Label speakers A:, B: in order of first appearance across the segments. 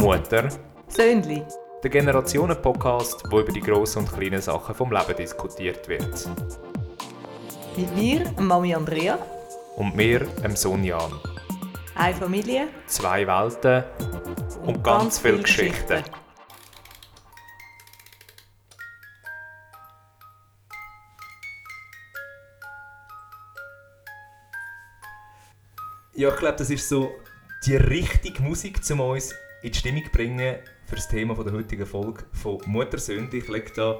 A: Mutter,
B: Söhnli.
A: der Generationen-Podcast, wo über die grossen und kleinen Sachen vom Leben diskutiert wird.
B: Mit mir, Mami Andrea.
A: Und mir, dem Sohn Jan.
B: Eine Familie.
A: Zwei Welten und, ganz, viele Geschichten. Ja, ich glaube, das ist so die richtige Musik, um uns in die Stimmung bringen für das Thema der heutigen Folge von Muttersünde. Ich lege da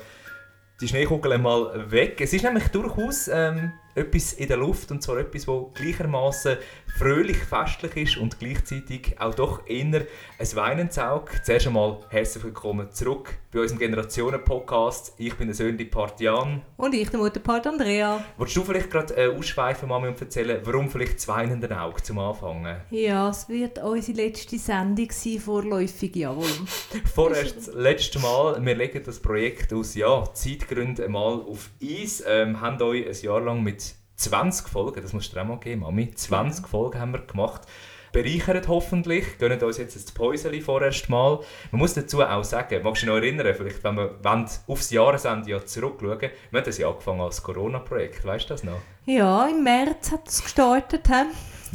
A: die Schneekugel mal weg. Es ist nämlich durchaus ähm, etwas in der Luft und zwar etwas, das gleichermaßen fröhlich, festlich ist und gleichzeitig auch doch eher ein weinendes Auge. Zuerst einmal herzlich willkommen zurück bei unserem Generationen-Podcast. Ich bin der Söhnli Part Jan.
B: Und ich, der Mutterpart Andrea.
A: Willst du vielleicht gerade äh, ausschweifen, Mami, und erzählen, warum vielleicht das weinende Auge zum Anfangen?
B: Ja, es wird unsere letzte Sendung sein, vorläufig, jawohl.
A: Vorerst das letzte Mal, wir legen das Projekt aus ja, Zeitgründen mal auf Eis. Ähm, haben euch ein Jahr lang mit 20 Folgen, das musst du dir auch mal geben, Mami, 20 Folgen haben wir gemacht. Bereichert hoffentlich, gönnen uns jetzt das Päuseli vorerst mal. Man muss dazu auch sagen, magst du dich noch erinnern, vielleicht wenn wir aufs Jahresende ja zurückschauen, wir haben das ja angefangen als Corona-Projekt, weißt du das noch?
B: Ja, im März hat es gestartet. He?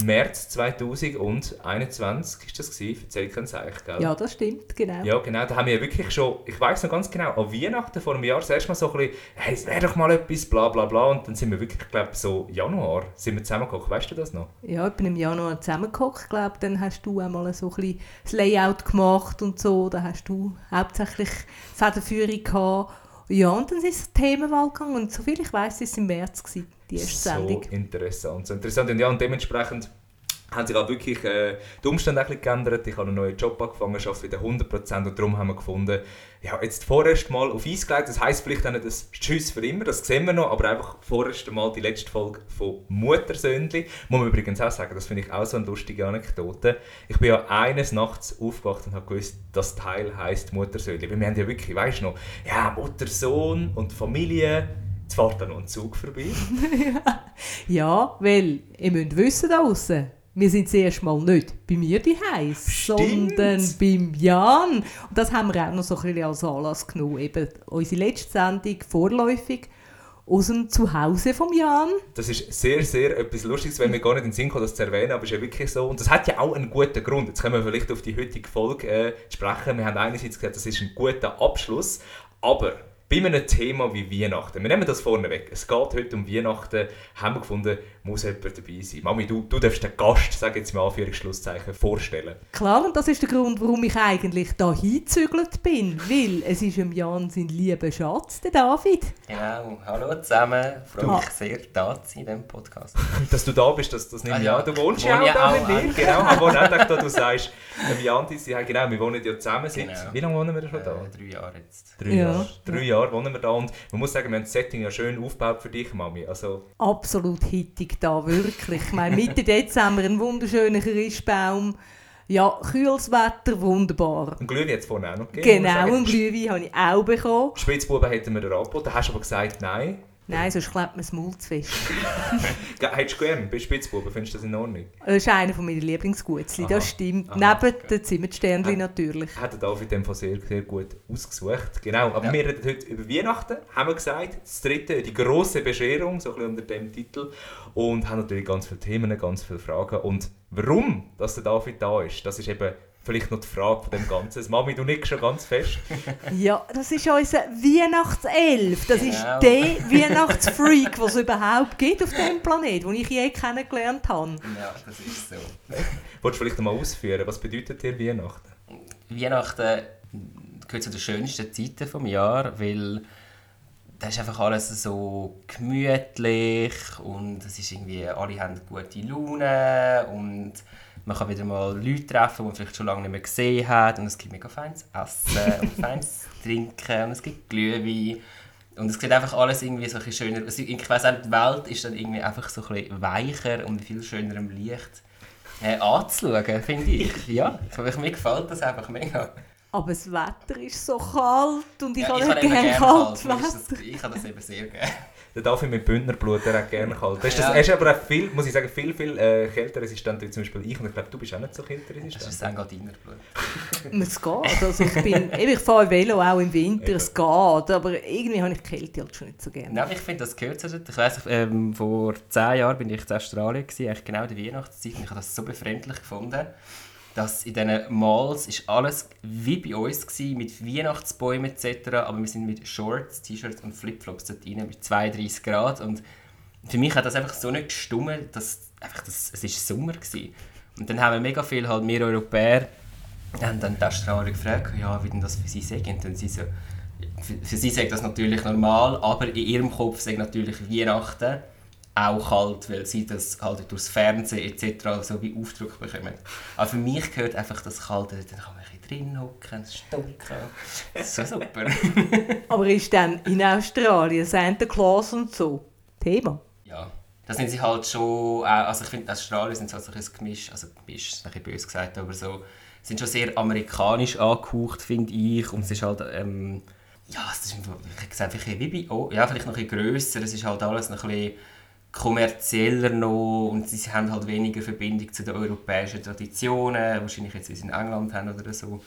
A: März 2021 ist das gewesen, erzähl ich es eigentlich, gell?
B: Ja, das stimmt, genau.
A: Ja, genau. Da haben wir wirklich schon, ich weiß noch ganz genau, an Weihnachten vor einem Jahr das erste Mal so ein bisschen, hey, es wäre doch mal etwas, bla bla bla. Und dann sind wir wirklich, ich glaube so Januar sind wir zusammengekommen. Weißt du das noch?
B: Ja, ich bin im Januar zusammengekommen, glaube Dann hast du einmal so ein bisschen das Layout gemacht und so. Da hast du hauptsächlich Federführung gehabt. Ja, und dann ist es Themenwahl gegangen. Und soviel ich weiß, ist es im März gewesen, die erste Sendung.
A: So interessant. So interessant. Und ja, und dementsprechend haben sich auch wirklich äh, die Umstände ein bisschen geändert. Ich habe einen neuen Job angefangen, arbeite wieder 100% und darum haben wir gefunden, ja, jetzt vorerst mal auf Eis gelegt. Das heisst vielleicht auch nicht das Tschüss für immer, das sehen wir noch, aber einfach vorerst mal die letzte Folge von Muttersöhnli. Muss man übrigens auch sagen, das finde ich auch so eine lustige Anekdote. Ich bin ja eines Nachts aufgewacht und habe gewusst, das Teil heisst Muttersöhnli. Weil wir haben ja wirklich, weißt du noch, ja, Mutter, Sohn und Familie. Jetzt fährt da noch ein Zug vorbei.
B: ja, weil ihr müsst wissen da draussen, wir sind zuerst mal nicht bei mir die sondern beim Jan. Und das haben wir auch noch so ein bisschen als Anlass genommen. Eben unsere letzte Sendung vorläufig aus dem Zuhause vom Jan.
A: Das ist sehr, sehr etwas Lustiges, wenn wir gar nicht in den Sinn kommen, das zu erwähnen, aber es ist ja wirklich so. Und das hat ja auch einen guten Grund. Jetzt können wir vielleicht auf die heutige Folge äh, sprechen. Wir haben einerseits gesagt, das ist ein guter Abschluss, aber bei einem Thema wie Weihnachten, wir nehmen das vorne weg, es geht heute um Weihnachten, haben wir gefunden, muss jemand dabei sein. Mami, du, du darfst den Gast, sage jetzt mal Anführungsschlusszeichen, vorstellen.
B: Klar, und das ist der Grund, warum ich eigentlich da hingezügelt bin, weil es ist im Jan sein lieber Schatz, der David.
C: Genau, hallo zusammen, freue mich sehr, da zu sein in diesem Podcast.
A: Dass du da bist, das, das nehme ich ah, ja. an. Du wohnst ja auch da mit mir. Genau, ich wohne auch da, du sagst, Jan, genau, wir wohnen ja zusammen seit, genau. wie lange wohnen wir schon da?
C: Äh, drei Jahre jetzt.
A: Drei, ja. Jahre. drei Jahre wohnen wir da und man muss sagen, wir haben das Setting ja schön aufgebaut für dich, Mami. Also,
B: Absolut hittig da, wirklich. Ich meine, Mitte Dezember ein wunderschöner Christbaum. Ja, kühles Wetter, wunderbar.
A: Ein Glühwein jetzt vorne auch noch gegeben?
B: Genau, ein Glühwein habe ich auch bekommen.
A: Spitzbuben hätten wir dir angeboten, hast aber gesagt, nein.
B: Nein, sonst klebt man das Maul zu fest.
A: Hättest du gern bei Spitzbuben? Findest du das in Ordnung?
B: Das ist einer meiner Lieblingsgutzli, das stimmt. Aha, Neben okay. den Zimmersternchen natürlich.
A: Hat er in dem Fall sehr, sehr gut ausgesucht. Genau, aber ja. wir reden heute über Weihnachten, haben wir gesagt. Das dritte, die grosse Bescherung, so ein bisschen unter dem Titel. Und haben natürlich ganz viele Themen, ganz viele Fragen. Und warum dass der David da ist, das ist eben vielleicht noch die Frage von dem Ganzen. Das Mami, du nickst schon ganz fest.
B: ja, das ist unser Weihnachtself. Das genau. ist der Weihnachtsfreak, den es überhaupt gibt auf diesem Planeten, den ich je kennengelernt habe.
C: Ja, das ist so.
A: Wolltest du vielleicht mal ausführen, was bedeutet dir Weihnachten?
C: Weihnachten gehört zu den schönsten Zeiten des Jahres, weil da ist einfach alles so gemütlich und es ist irgendwie, alle haben gute Laune und man kann wieder mal Leute treffen, die man vielleicht schon lange nicht mehr gesehen hat. Und es gibt mega feines Essen und feines Trinken und es gibt Glühwein. Und es sieht einfach alles irgendwie so ein bisschen schöner. Also ich weiss auch, die Welt ist dann irgendwie einfach so ein bisschen weicher und viel schöner im Licht äh, anzuschauen, finde ich. Ja, mir gefällt das einfach mega.
B: Aber das Wetter ist so kalt und ich ja, habe gerne kalt, kalt Wetter.
C: ich habe das eben sehr gerne.
A: Der David mit Bündnerblut, der hat gerne kalt. Weißt, das,
C: Ja.
A: Er ist aber auch viel, muss ich sagen, viel, viel äh, kälteresistent wie zum Beispiel ich. Und ich glaube, du bist auch nicht so
C: Das ist
A: kälteresistent.
C: ein Engadiner-Blut.
B: Es geht. Also ich, bin, eben, ich fahre Velo auch im Winter, es geht. Aber irgendwie habe ich die Kälte halt schon nicht so gerne.
C: Nein, ich finde, das gehört dazu. Ich weiss, ähm, vor zehn Jahren bin ich in Australien, gewesen, eigentlich genau in der Weihnachtszeit, und ich habe das so befremdlich gefunden, dass in diesen Malls ist alles wie bei uns gewesen, mit Weihnachtsbäumen etc., aber wir sind mit Shorts, T-Shirts und Flipflops dort rein, mit 32 Grad und für mich hat das einfach so nicht gestummt, dass einfach das, es ist Sommer gewesen. Und dann haben wir mega viel, halt wir Europäer, haben dann die Australier gefragt, ja, wie denn das für sie sei. Und dann sie so, für, für sie sagt das natürlich normal, aber in ihrem Kopf sagt natürlich Weihnachten auch kalt, weil sie das halt durchs Fernsehen etc. so wie Aufdruck bekommen. Aber für mich gehört einfach das Kalte, dann kann man ein bisschen drin hocken, dunkel. Das ist so super.
B: Aber ist dann in Australien Santa Claus und so Thema?
C: ja, da sind sie halt schon, also ich finde, Australien sind so ein Gemisch, also Gemisch ist ein bisschen böse gesagt, aber so, sind schon sehr amerikanisch angehaucht, finde ich, und es ist halt, ähm, ja, es ist einfach, ich vielleicht wie bei, oh, ja, vielleicht noch ein bisschen grösser, es ist halt alles noch ein bisschen kommerzieller noch und sie haben halt weniger Verbindung zu den europäischen Traditionen, wahrscheinlich jetzt, wie sie in England haben oder so,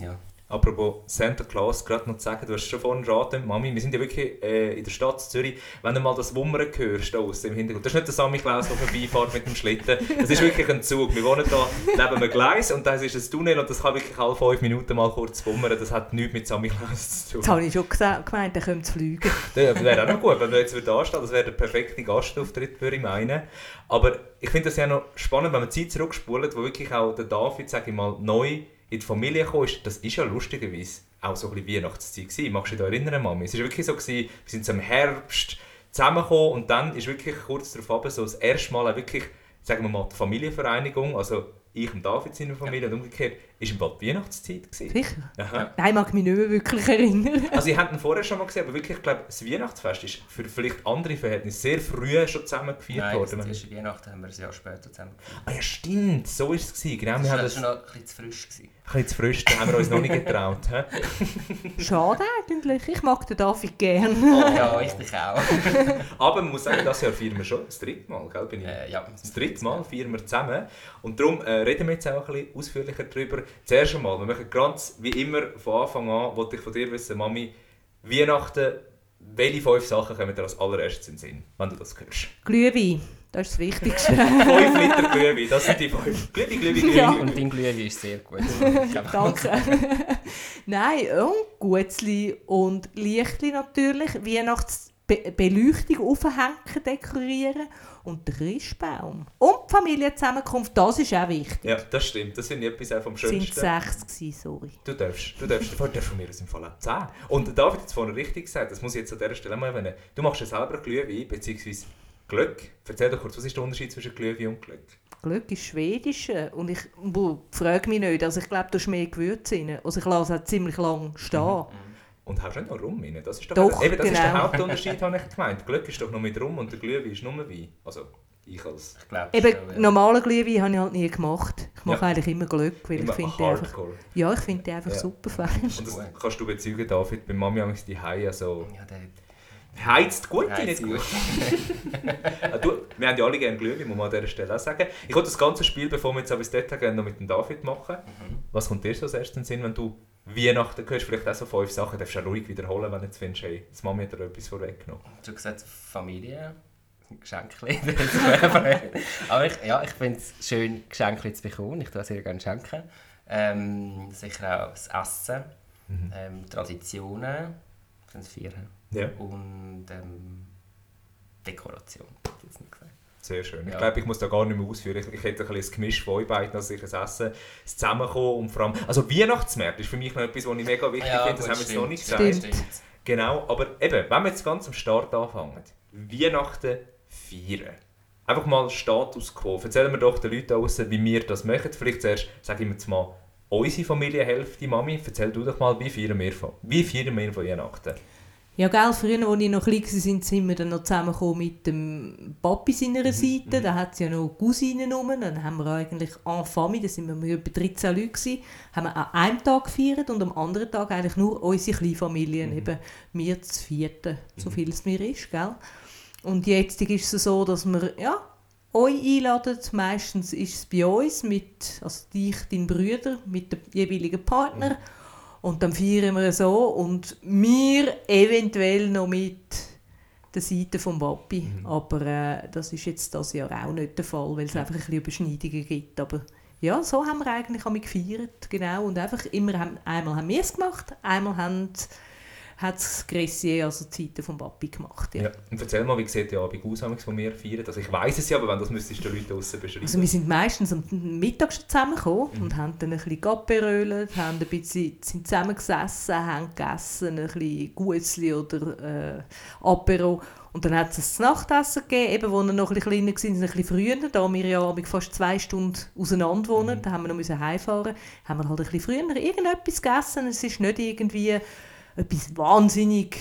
C: ja.
A: Apropos Santa Claus, gerade noch zu sagen, du hast schon vorhin geraten, Mami, wir sind ja wirklich äh, in der Stadt Zürich, wenn du mal das Wummern hörst da aussen im Hintergrund, das ist nicht der Sammy Klaus, der vorbeifährt mit dem Schlitten, das ist wirklich ein Zug. Wir wohnen da neben einem Gleis und das ist ein Tunnel und das kann wirklich alle fünf Minuten mal kurz wummern, das hat nichts mit Sammy Klaus zu tun.
B: habe ich schon gemeint, er könnte fliegen.
A: Das wäre auch noch gut, wenn du jetzt wieder anstehen, das wäre der perfekte Gastauftritt, würde ich meinen. Aber ich finde das ja noch spannend, wenn man Zeit zurückspult, wo wirklich auch der David, sage ich mal, neu in die Familie gekommen ist. Das ist ja lustigerweise auch so ein bisschen Weihnachtszeit gewesen. Magst du dich erinnern, Mami? Es war wirklich so, gewesen, wir sind im Herbst zusammengekommen und dann ist wirklich kurz darauf so das erste Mal auch wirklich, sagen wir mal, die Familienvereinigung, also ich und David seine Familie und umgekehrt, ist im Bad Weihnachtszeit gewesen.
B: Sicher?
A: Aha.
B: Nein, mag mich nicht mehr wirklich erinnern.
A: Also ich hätte ihn vorher schon mal gesehen, aber wirklich, ich glaube, das Weihnachtsfest ist für vielleicht andere Verhältnisse sehr früh schon zusammen gefeiert
C: Nein, das
A: worden.
C: erste Weihnachten haben wir ein Jahr später zusammen gefeiert.
A: Ah ja, stimmt, so war es. gewesen. Genau, wir
C: Das
A: haben
C: war
A: das
C: schon
A: ein
C: noch ein bisschen zu frisch. Gewesen.
A: bisschen zu frisch, da haben wir uns noch nicht getraut.
B: Schade eigentlich. Ich mag den David gerne.
C: Ja, ich dich auch.
A: Aber man muss sagen, das Jahr feiern wir schon das dritte Mal, gell? Bin ich
C: Äh, ja,
A: Das dritte Mal feiern wir zusammen. Und darum äh, reden wir jetzt auch ein bisschen ausführlicher darüber. Zuerst einmal, wir machen ganz wie immer von Anfang an, wollte ich von dir wissen, Mami, Weihnachten, welche fünf Sachen kommen dir als allererstes in den Sinn, wenn du das hörst?
B: Glühwein, das ist das Wichtigste.
A: fünf Liter Glühwein, das sind die fünf. Glühwein, Glühwein, Glühwein.
B: Ja.
C: Und dein Glühwein ist sehr gut.
B: Danke. Nein, und Gutzli und Lichtli natürlich. Weihnachtsbeleuchtung aufhängen, dekorieren und den Christbaum. Und die Familienzusammenkunft, das ist auch wichtig.
A: Ja, das stimmt. Das ich etwas auch vom
B: Es sind
A: Schönsten.
B: sechs gewesen, sorry.
A: Du darfst, du darfst, du darfst von mir aus im Fall auch 10. Und der David hat es vorhin richtig gesagt, das muss ich jetzt an dieser Stelle mal erwähnen. Du machst ja selber Glühwein, beziehungsweise Glöck. Erzähl doch kurz, was ist der Unterschied zwischen Glühwein und Glöck?
B: Glück ist Schwedisch äh, und ich frage mich nicht, also ich glaube, da ist mehr Gewürze drin. Also ich lasse auch ziemlich lang stehen.
A: Und hast du nicht noch Rum rein? Das ist doch,
B: Doch,
A: eben, das ist der
B: genau.
A: Hauptunterschied, habe ich gemeint. Glöck ist doch nur mit Rum und der Glühwein ist nur Wein. Also, ich als
C: Ich glaube
B: Eben,
C: schon, ja.
B: normalen Glühwein habe ich halt nie gemacht. Ich mache
A: Ja.
B: eigentlich immer Glück, weil ich
A: immer
B: finde die einfach,
A: Hardcore.
B: ja, ich finde die einfach
A: Ja.
B: super fein.
A: Und das kannst du bezeugen, David, bei Mami haben die Haie so...
C: Ja, der
A: Heizt gut,
C: Heizt
A: nicht gut. Ah, du, wir haben ja alle gerne Glühwein, muss man an dieser Stelle auch sagen. Ich wollte das ganze Spiel, bevor wir jetzt bis dort gehen, noch mit dem David machen.
C: Mhm.
A: Was kommt dir so als erstes in den Sinn, wenn du Weihnachten hörst? Vielleicht auch so fünf Sachen, darfst du auch ruhig wiederholen, wenn du jetzt findest, hey, das Mami hat dir etwas vorweggenommen.
C: Du hast gesagt, Familie, Geschenke. Aber ich, ja, ich finde es schön, Geschenke zu bekommen. Ich tue sehr gerne schenken. Ähm, sicher auch das Essen,
A: Mhm.
C: ähm, Traditionen, sind es vier.
A: Ja,
C: Und ähm, Dekoration, ich jetzt nicht gesagt.
A: Sehr schön. Ich
C: Ja.
A: glaube, ich muss da gar nicht mehr ausführen. Ich, ich hätte ein bisschen das Gemisch von euch beiden, also sicher das Essen, das Zusammenkommen und vor allem... Also Weihnachtsmärkte ist für mich noch etwas, was ich mega wichtig finde, das haben wir jetzt noch nicht gesagt.
B: Stimmt.
A: Genau, aber eben, wenn wir jetzt ganz am Start anfangen, Weihnachten feiern. Einfach mal Status quo. Erzählen wir doch den Leuten da draussen, wie wir das machen. Vielleicht zuerst, sage ich mir jetzt mal, unsere Familienhälfte, Mami, erzähl du doch mal, wie feiern wir von, wie feiern wir von Weihnachten?
B: Ja, gell, früher, als ich noch klein war, sind sind wir dann noch zusammengekommen mit dem Papi seiner Seite. Da hat es ja noch Cousinen rum. Dann haben wir eigentlich en famille, da sind wir etwa 13 Leute gewesen, haben wir an einem Tag gefeiert und am anderen Tag eigentlich nur unsere Kleinfamilien, eben wir zu vierten, so viel es mir ist, gell. Und jetzt ist es so, dass wir ja, euch einladen. Meistens ist es bei uns mit, also dich, dein Brüder, mit dem jeweiligen Partner. Mhm. Und dann feiern wir so und wir eventuell noch mit der Seite vom Papi. Mhm. Aber äh, das ist jetzt das Jahr auch nicht der Fall, weil es einfach ein bisschen Überschneidungen gibt. Aber ja, so haben wir eigentlich gefeiert, genau. Und einfach immer, haben, einmal haben wir es gemacht, einmal haben hat es Gressier, also die Seite vom Papi gemacht.
A: Ja. ja. Und erzähl mal, wie sieht der Abend aus, von mir feiern? Also ich weiß es ja, aber wenn das müsstest du den Leuten draussen beschreiben.
B: Also wir sind meistens am Mittag schon zusammengekommen mhm. und haben dann ein bisschen Gapperölt, haben ein bisschen, sind zusammengesessen, haben gegessen, ein bisschen Gutzli oder äh, Apero. Und dann hat es ein Nachtessen gegeben, eben, wo wir noch ein bisschen kleiner waren, ein bisschen früher, da wir ja fast zwei Stunden auseinander wohnen, mhm. da haben wir noch heimfahren haben wir halt ein bisschen früher irgendetwas gegessen. Es ist nicht irgendwie etwas wahnsinnig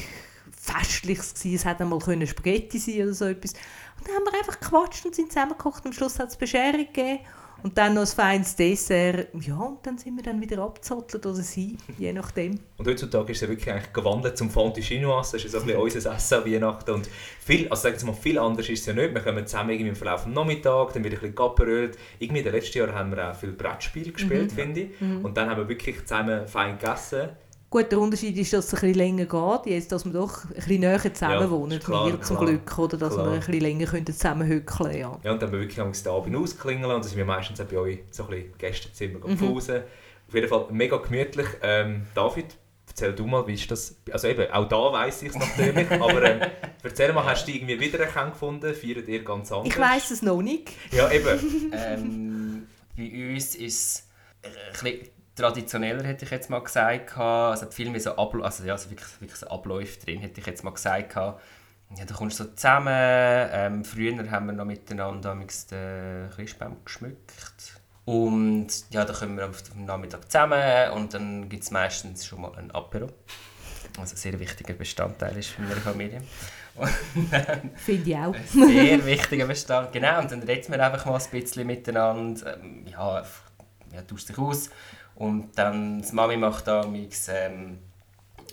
B: Festliches gewesen. Es hätte einmal Spaghetti sein oder so etwas. Und dann haben wir einfach gequatscht und sind zusammengekocht. Am Schluss hat es Bescherung gegeben. Und dann noch ein feines Dessert. Ja, und dann sind wir dann wieder abgezottelt oder sie, je nachdem.
A: Und heutzutage ist es ja wirklich eigentlich gewandelt zum Fondue Chinoise. Das ist so ein bisschen unser Essen an Weihnachten. Und viel, also sagen wir mal, viel anders ist es ja nicht. Wir kommen zusammen irgendwie im Verlauf des Nachmittags, dann wird ein bisschen Gapperölt. Irgendwie in den letzten Jahren haben wir auch viel Brettspiel gespielt, mhm. finde ich. Mhm. Und dann haben wir wirklich zusammen fein gegessen.
B: Gut, der Unterschied ist, dass es ein bisschen länger geht, jetzt, dass wir doch ein bisschen näher zusammen ja, wohnen, klar, wir zum klar, Glück, oder dass klar. wir ein bisschen länger können zusammen hückeln
A: ja. ja, und dann haben wir wirklich am Abend ausklingeln und dann sind wir meistens auch bei euch so ein bisschen Gästezimmer mhm. Auf jeden Fall mega gemütlich. Ähm, David, erzähl du mal, wie ist das? Also eben, auch da weiss ich es natürlich, aber ähm, erzähl mal, hast du irgendwie wiedererkannt gefunden? Feiert ihr ganz anders?
B: Ich weiss es noch nicht.
A: Ja,
C: eben. ähm, bei uns ist es ein traditioneller, hätte ich jetzt mal gesagt. Also viel mehr so, Abl also, ja, also wirklich, wirklich so Abläufe drin, hätte ich jetzt mal gesagt. Ja, da kommst du so zusammen. Ähm, früher haben wir noch miteinander den Christbaum geschmückt. Und ja, da kommen wir auf dem Nachmittag zusammen und dann gibt es meistens schon mal ein Apero. Also ein sehr wichtiger Bestandteil ist für meine Familie.
B: Finde ich auch.
C: Ein sehr wichtiger Bestandteil. Genau, und dann reden wir einfach mal ein bisschen miteinander. Ähm, ja, ja, tauschst dich aus. Und dann, die Mami macht da ähm,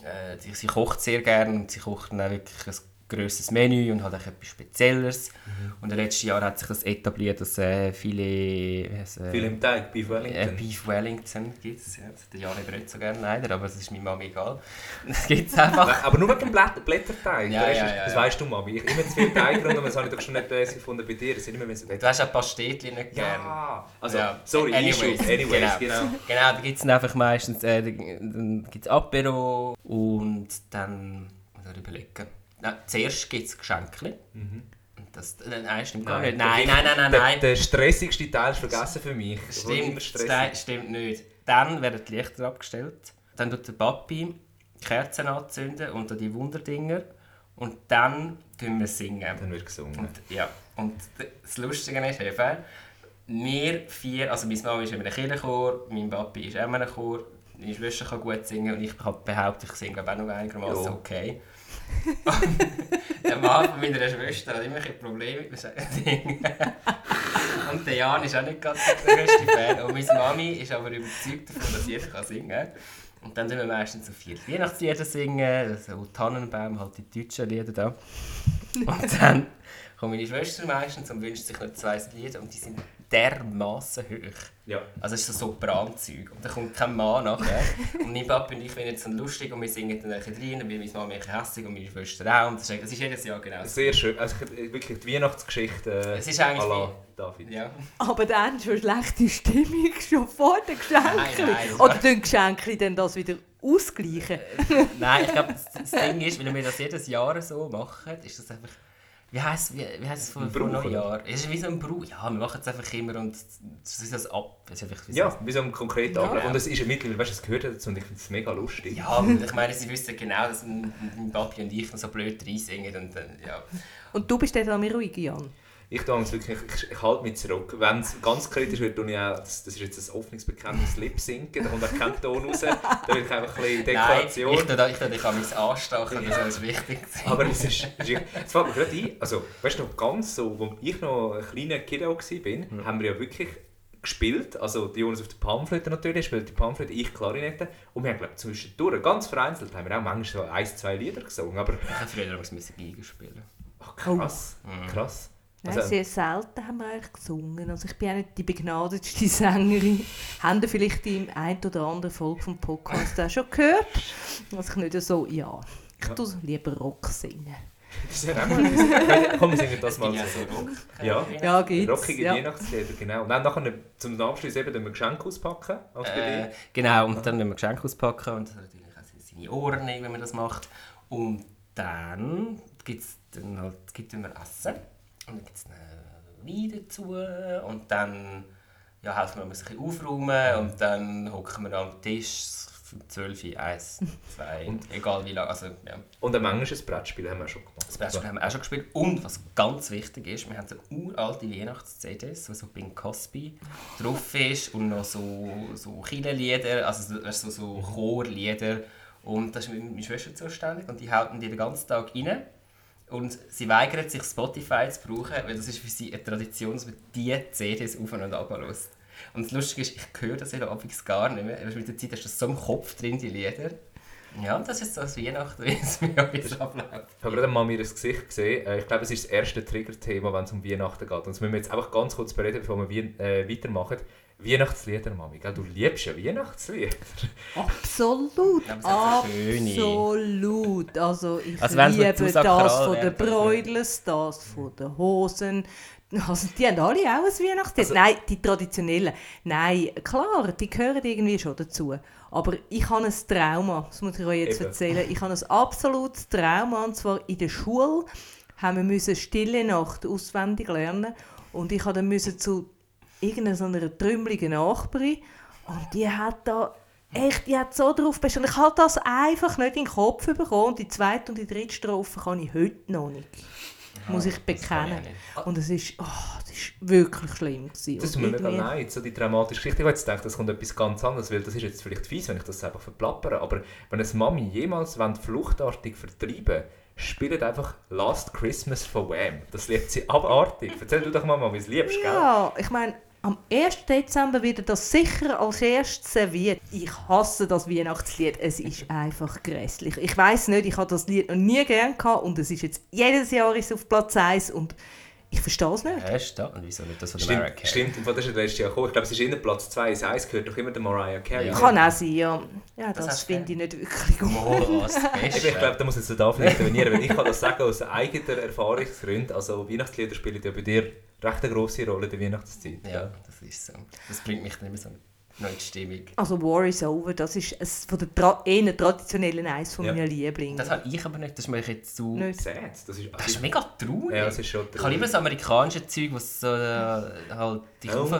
C: äh, sie kocht sehr gerne und sie kocht dann wirklich ein grosses Menü und hat auch etwas Spezielles. Mhm. Und im letzten Jahr hat sich das etabliert, dass äh, viele... Äh,
A: viele im Teig, Beef Wellington.
C: Äh, Beef Wellington gibt es. Ja, das hat Jan nicht so gerne leider, aber das ist meiner Mami egal. Das gibt es einfach.
A: aber nur wegen dem Blätter Blätterteig.
C: Ja, ja, ja,
A: das weißt du, Mami. Ich immer zu viel Teig und das habe ich doch schon nicht gefunden bei dir.
C: Immer, du hast auch Pastetli nicht
A: gerne. Ja, also, ja. sorry, anyways. anyways,
C: anyways genau. genau. genau, da gibt es einfach meistens äh, dann gibt's Apero und dann... Muss ich überlegen. Nein, zuerst gibt es Geschenke. Mhm. Das, nein, stimmt gar nicht. Nein, nein, nein, nein. nein.
A: Der, der stressigste Teil ist vergessen für mich.
C: Stimmt, stimmt nicht. Dann werden die Lichter abgestellt. Dann tut der Papi Kerzen anzünden unter die Wunderdinger. Und dann tun wir singen.
A: Dann wird gesungen. Und,
C: ja. Und das Lustige ist eben, wir vier, also meine Mama ist in einem Kirchenchor, mein Papi ist auch in einem Chor, meine Schwester kann gut singen und ich behaupte, ich singe auch noch einigermaßen okay der Mann von meiner Schwester hat immer ein Probleme mit Dingen. Und der Jan ist auch nicht ganz der größte Fan. Und meine Mami ist aber überzeugt davon, dass jeder singen kann. Und dann singen wir meistens so vier Weihnachtslieder singen, also Tannenbaum, halt die deutschen Lieder da. Und dann kommt meine Schwester meistens und wünscht sich noch zwei Lieder und die sind dermaßen hoch.
A: Ja.
C: Also es ist so Sopranzeug. Und da kommt kein Mann nachher. und mein Papa und ich finden es dann lustig und wir singen dann ein bisschen rein, weil meine Mama ein hässlich und meine Schwester auch. Und das ist, das ist jedes Jahr genau so.
A: Sehr schön. Also wirklich die Weihnachtsgeschichte äh,
C: es ist eigentlich
A: à David.
B: Ja. Aber dann schon schlechte Stimmung schon vor den Geschenken. Nein, nein, Oder den Geschenke dann das wieder ausgleichen?
C: Äh, nein, ich glaube, das Ding ist, weil wir das jedes Jahr so machen, ist das einfach wie heisst, wie, wie heisst es von, Neujahr? Es ist wie so ein Brauch. Ja, wir machen es einfach immer und es ist das ab. Es ist
A: wie ja, wie so ein konkreter ja. Ablauf. Und es ist ja mittlerweile, weißt du, es gehört dazu und ich finde es mega lustig.
C: Ja, ich meine, sie wissen genau, dass mein Papi und ich so blöd reinsingen und dann, ja.
B: Und du bist dann mir ruhig, Jan?
A: Ich wirklich, ich, ich halte mich zurück. Wenn es ganz kritisch wird, tue ich auch, das, das ist jetzt ein Offenungsbekenntnis, Lip-Sinken, da kommt auch kein Ton raus, da ich einfach ein bisschen Dekoration.
C: Nein, ich tue, ich an mein Anstachen, das ist wichtig.
A: Aber es ist, es fällt mir gerade ein, also, weißt du noch, ganz so, als ich noch ein kleiner Kiddo war, mhm. haben wir ja wirklich gespielt, also die Jonas auf der Panflöte natürlich, spielt die Panflöte, ich Klarinette und wir haben glaube zwischendurch, ganz vereinzelt, haben wir auch manchmal so ein, zwei Lieder gesungen, aber...
C: Ich habe früher auch Geige spielen
A: Ach krass.
C: Mhm.
B: Nein,
A: Also-
B: sehr selten haben wir eigentlich gesungen. Also ich bin auch nicht die begnadetste Sängerin. Haben ihr vielleicht im ein oder anderen Folge vom Podcast auch schon gehört? Dass ich nicht so, ja, ich
A: Ja.
B: tue lieber Rock singen.
A: Das ist ja auch mal. Komm, wir singen das mal.
C: ja so Rock.
A: Ja.
B: Ja, geht's.
A: Rockige
B: ja.
A: Weihnachtslieder, genau. Und dann nachher zum Abschluss eben den Geschenk auspacken.
C: Äh, genau, und dann müssen wir Geschenke auspacken und natürlich auch seine Ohren nehmen, wenn man das macht. Und dann gibt es dann halt, gibt immer Essen und dann gibt es Wein dazu und dann ja, helfen wir uns ein bisschen aufräumen und dann hocken wir am Tisch von 12 Uhr, 1, 2,
A: Und-
C: egal wie lange. Also, ja.
A: Und ein manches Brettspiel haben wir schon gemacht.
C: Das Brettspiel haben wir auch schon gespielt. Und was ganz wichtig ist, wir haben so uralte Weihnachts-CDs, wo so Bing Cosby drauf ist und noch so, so Kinderlieder, also so, so, so Chorlieder. Und da ist meine Schwester zuständig und die hauten die den ganzen Tag rein. Und sie weigert sich, Spotify zu brauchen, weil das ist für sie eine Tradition, dass man diese CDs auf und ab hört. Und das Lustige ist, ich höre das abends gar nicht mehr. Aber mit der Zeit hast du das so im Kopf drin, die Lieder. Ja, und das ist so das Weihnachten, wie es mir alles abläuft.
A: Ich habe gerade mal ihr Gesicht gesehen. Äh, Ich glaube, es ist das erste Triggerthema, wenn es um Weihnachten geht. Und das müssen wir jetzt einfach ganz kurz bereden, bevor wir äh, weitermachen. Weihnachtslieder, Mami. Gell? Du liebst ja Weihnachtslieder.
B: Absolut, absolut. Also ich
C: Also
B: liebe das von den Bräutlers, das von den Hosen. Also die haben alle auch ein Weihnachtslied.
A: Also-
B: Nein, die traditionellen. Nein, klar, die gehören irgendwie schon dazu. Aber ich habe ein Trauma, das muss ich euch jetzt
A: Eben.
B: erzählen. Ich habe ein absolutes Trauma, und zwar in der Schule haben wir müssen «Stille Nacht» auswendig lernen. Und ich musste dann müssen zu irgendeiner so einer trümmeligen Nachbarin und die hat da echt, die hat so drauf bestanden. Ich habe das einfach nicht in den Kopf bekommen. Und die zweite und die dritte Strophe kann ich heute noch nicht. muss ich
C: ich
B: bekennen.
C: auch nicht.
B: Und es ist, oh, das ist wirklich schlimm gewesen.
A: Das tut mir mega
B: irgendwie-
A: leid, so die dramatische Geschichte. Ich habe jetzt gedacht, das kommt etwas ganz anderes, weil das ist jetzt vielleicht fies, wenn ich das einfach verplappere, aber wenn eine Mami jemals fluchtartig vertreiben spielt einfach Last Christmas von Wham. Das liebt sie abartig. Erzähl du doch mal, Mami, wie es liebst, gell?
B: Ja, ich meine, am 1. Dezember wird das sicher als erstes serviert. Ich hasse das Weihnachtslied. Es ist einfach grässlich. Ich weiß nicht, ich habe das Lied noch nie gern gehabt und es ist jetzt jedes Jahr ist auf Platz 1 und ich verstehe es nicht.
C: Ja, stimmt. Und wieso nicht das von der Mariah
A: Stimmt,
C: Carey?
A: stimmt. Und das ist letztes Jahr gekommen. Ich glaube, es ist in Platz 2. Das 1 gehört doch immer der Mariah Carey.
C: Ja.
B: Kann auch sein, ja. Ja, das,
C: du
B: finde ich nicht wirklich gut.
C: Oh, was Beste.
A: ich glaube, da muss jetzt der David intervenieren, weil ich kann das sagen aus eigener Erfahrungsgrund. Also Weihnachtslieder spielen ja bei dir recht eine grosse Rolle in der Weihnachtszeit.
C: Ja, das ist so. Das bringt mich dann immer so noch in die Stimmung.
B: Also War is Over, das ist ein, von der tra eher traditionellen eins von
A: Ja.
B: meinen Lieblingen.
C: Das habe ich aber nicht, das ist mir jetzt zu...
B: Nicht.
A: Sad. Das ist,
C: Das ist mega traurig.
A: ja, das ist schon
C: ich habe lieber das amerikanische Zeug, was so äh, halt dich auf...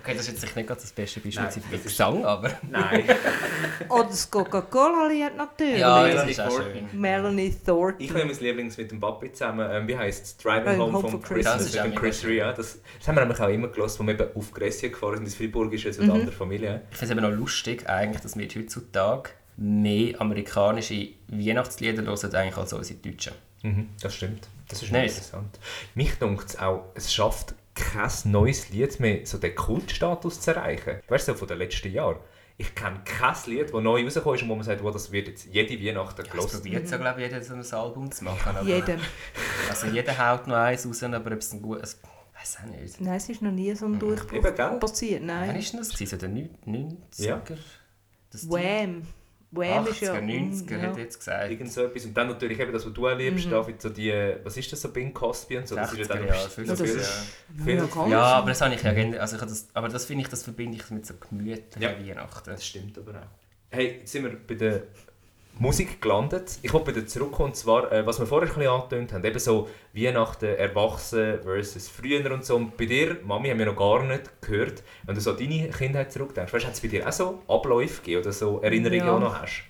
C: Okay, das ist jetzt nicht gerade das beste Beispiel
A: Nein,
C: für
A: ist-
C: Gesang, aber...
A: Nein.
B: Oder das Coca-Cola-Lied natürlich.
C: Ja, das ist auch schön.
B: Melanie Thornton.
A: Ich habe mein Lieblings mit dem Papi zusammen, ähm, wie heisst es? Driving Home,
B: Home
A: from
B: for
A: Christmas,
C: Christmas. Das ist
A: mit dem Chris. Rea. Das, das haben wir nämlich auch immer gelassen, wo wir auf Gräsien gefahren sind. Das Fribourg ist jetzt
B: Mhm.
A: eine andere Familie.
C: Ich finde es eben noch lustig, eigentlich, dass wir heutzutage mehr amerikanische Weihnachtslieder hören eigentlich als unsere deutschen.
A: Mhm, das stimmt. Das ist
C: Nicht?
A: interessant. Mich dunkt es auch, es schafft kein neues Lied mehr, so den Kultstatus zu erreichen. Weißt du, so von den letzten Jahren. Ich kenne kein Lied, das neu rausgekommen ist und wo man sagt, wow, das wird jetzt jede Weihnachten
C: Ja, es
A: gehört.
C: probiert ja, glaube ich, jeder so ein Album zu machen. Aber,
B: Jedem.
C: Also jeder haut noch eins raus, aber ob es ein gutes... Weiß auch nicht.
B: Nein, es ist noch nie so ein Durchbruch
A: Eben, gell?
B: passiert.
C: Wann
B: Nein.
C: ist denn das? gewesen? So der Neun- 90er?
A: Ja.
C: Das die
B: Wham. Wham
C: 80er,
B: ist ja...
C: 90er,
B: ja.
C: hätte ich jetzt gesagt.
A: Irgend so etwas. Und dann natürlich eben das, was du erlebst,
B: Mhm.
A: David, so die, was ist das, so Bing Cosby und so. Das ist ja
C: 60er
A: dann
C: Jahre,
A: noch
C: 50er
A: noch viel, viel,
B: Ja.
C: Ja, aber das habe ich ja gerne. Also ich habe das, aber das finde ich, das verbinde ich mit so gemütlichen
A: Ja.
C: Weihnachten.
A: Das stimmt aber auch. Hey, jetzt sind wir bei der Musik gelandet. Ich wollte wieder zurückkommen, und zwar, äh, was wir vorher ein bisschen angetönt haben, eben so Weihnachten, Erwachsene versus früher und so. Und bei dir, Mami, haben wir noch gar nicht gehört, wenn du so deine Kindheit zurückdenkst, weißt, hat es bei dir auch so Abläufe gegeben oder so Erinnerungen,
B: Ja.
A: die du noch hast?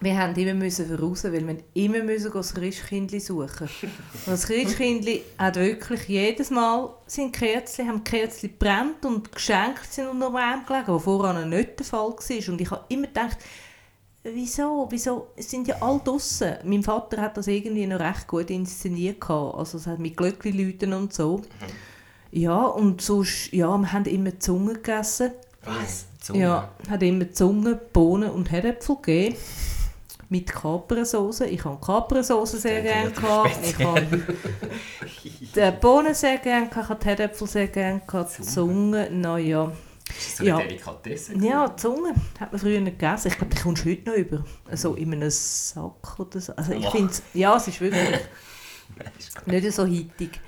B: Wir haben immer müssen voraus, weil wir immer müssen das Christkindli suchen. Und das Christkindli hat wirklich jedes Mal sein Kerzchen, haben Kerzchen brennt und Geschenke sind unter dem Baum gelegen, was vorher nicht der Fall war. Und ich habe immer gedacht, wieso, wieso, es sind ja alle draussen. Mein Vater hat das irgendwie noch recht gut inszeniert gehabt. Also es hat mit Glöckli und so. Ja, und sonst, ja, wir haben immer Zunge gegessen.
C: Was?
B: Ja, hat immer Zunge, Bohnen und Herdäpfel gegeben. mit Kapernsoße. Ich habe Kapernsoße sehr gerne gehabt. Ich habe die Bohnen sehr gerne gehabt. Ich habe die Herdäpfel sehr gerne gehabt. Die Zunge, naja.
C: Das ist so eine
B: Ja.
C: Delikatesse.
B: Ja, die Zunge hat man früher nicht gegessen. Ich glaube, die kommst du heute noch über. So in einem Sack oder so. Also ich finde ja, es ist wirklich
C: ist
B: nicht so hittig.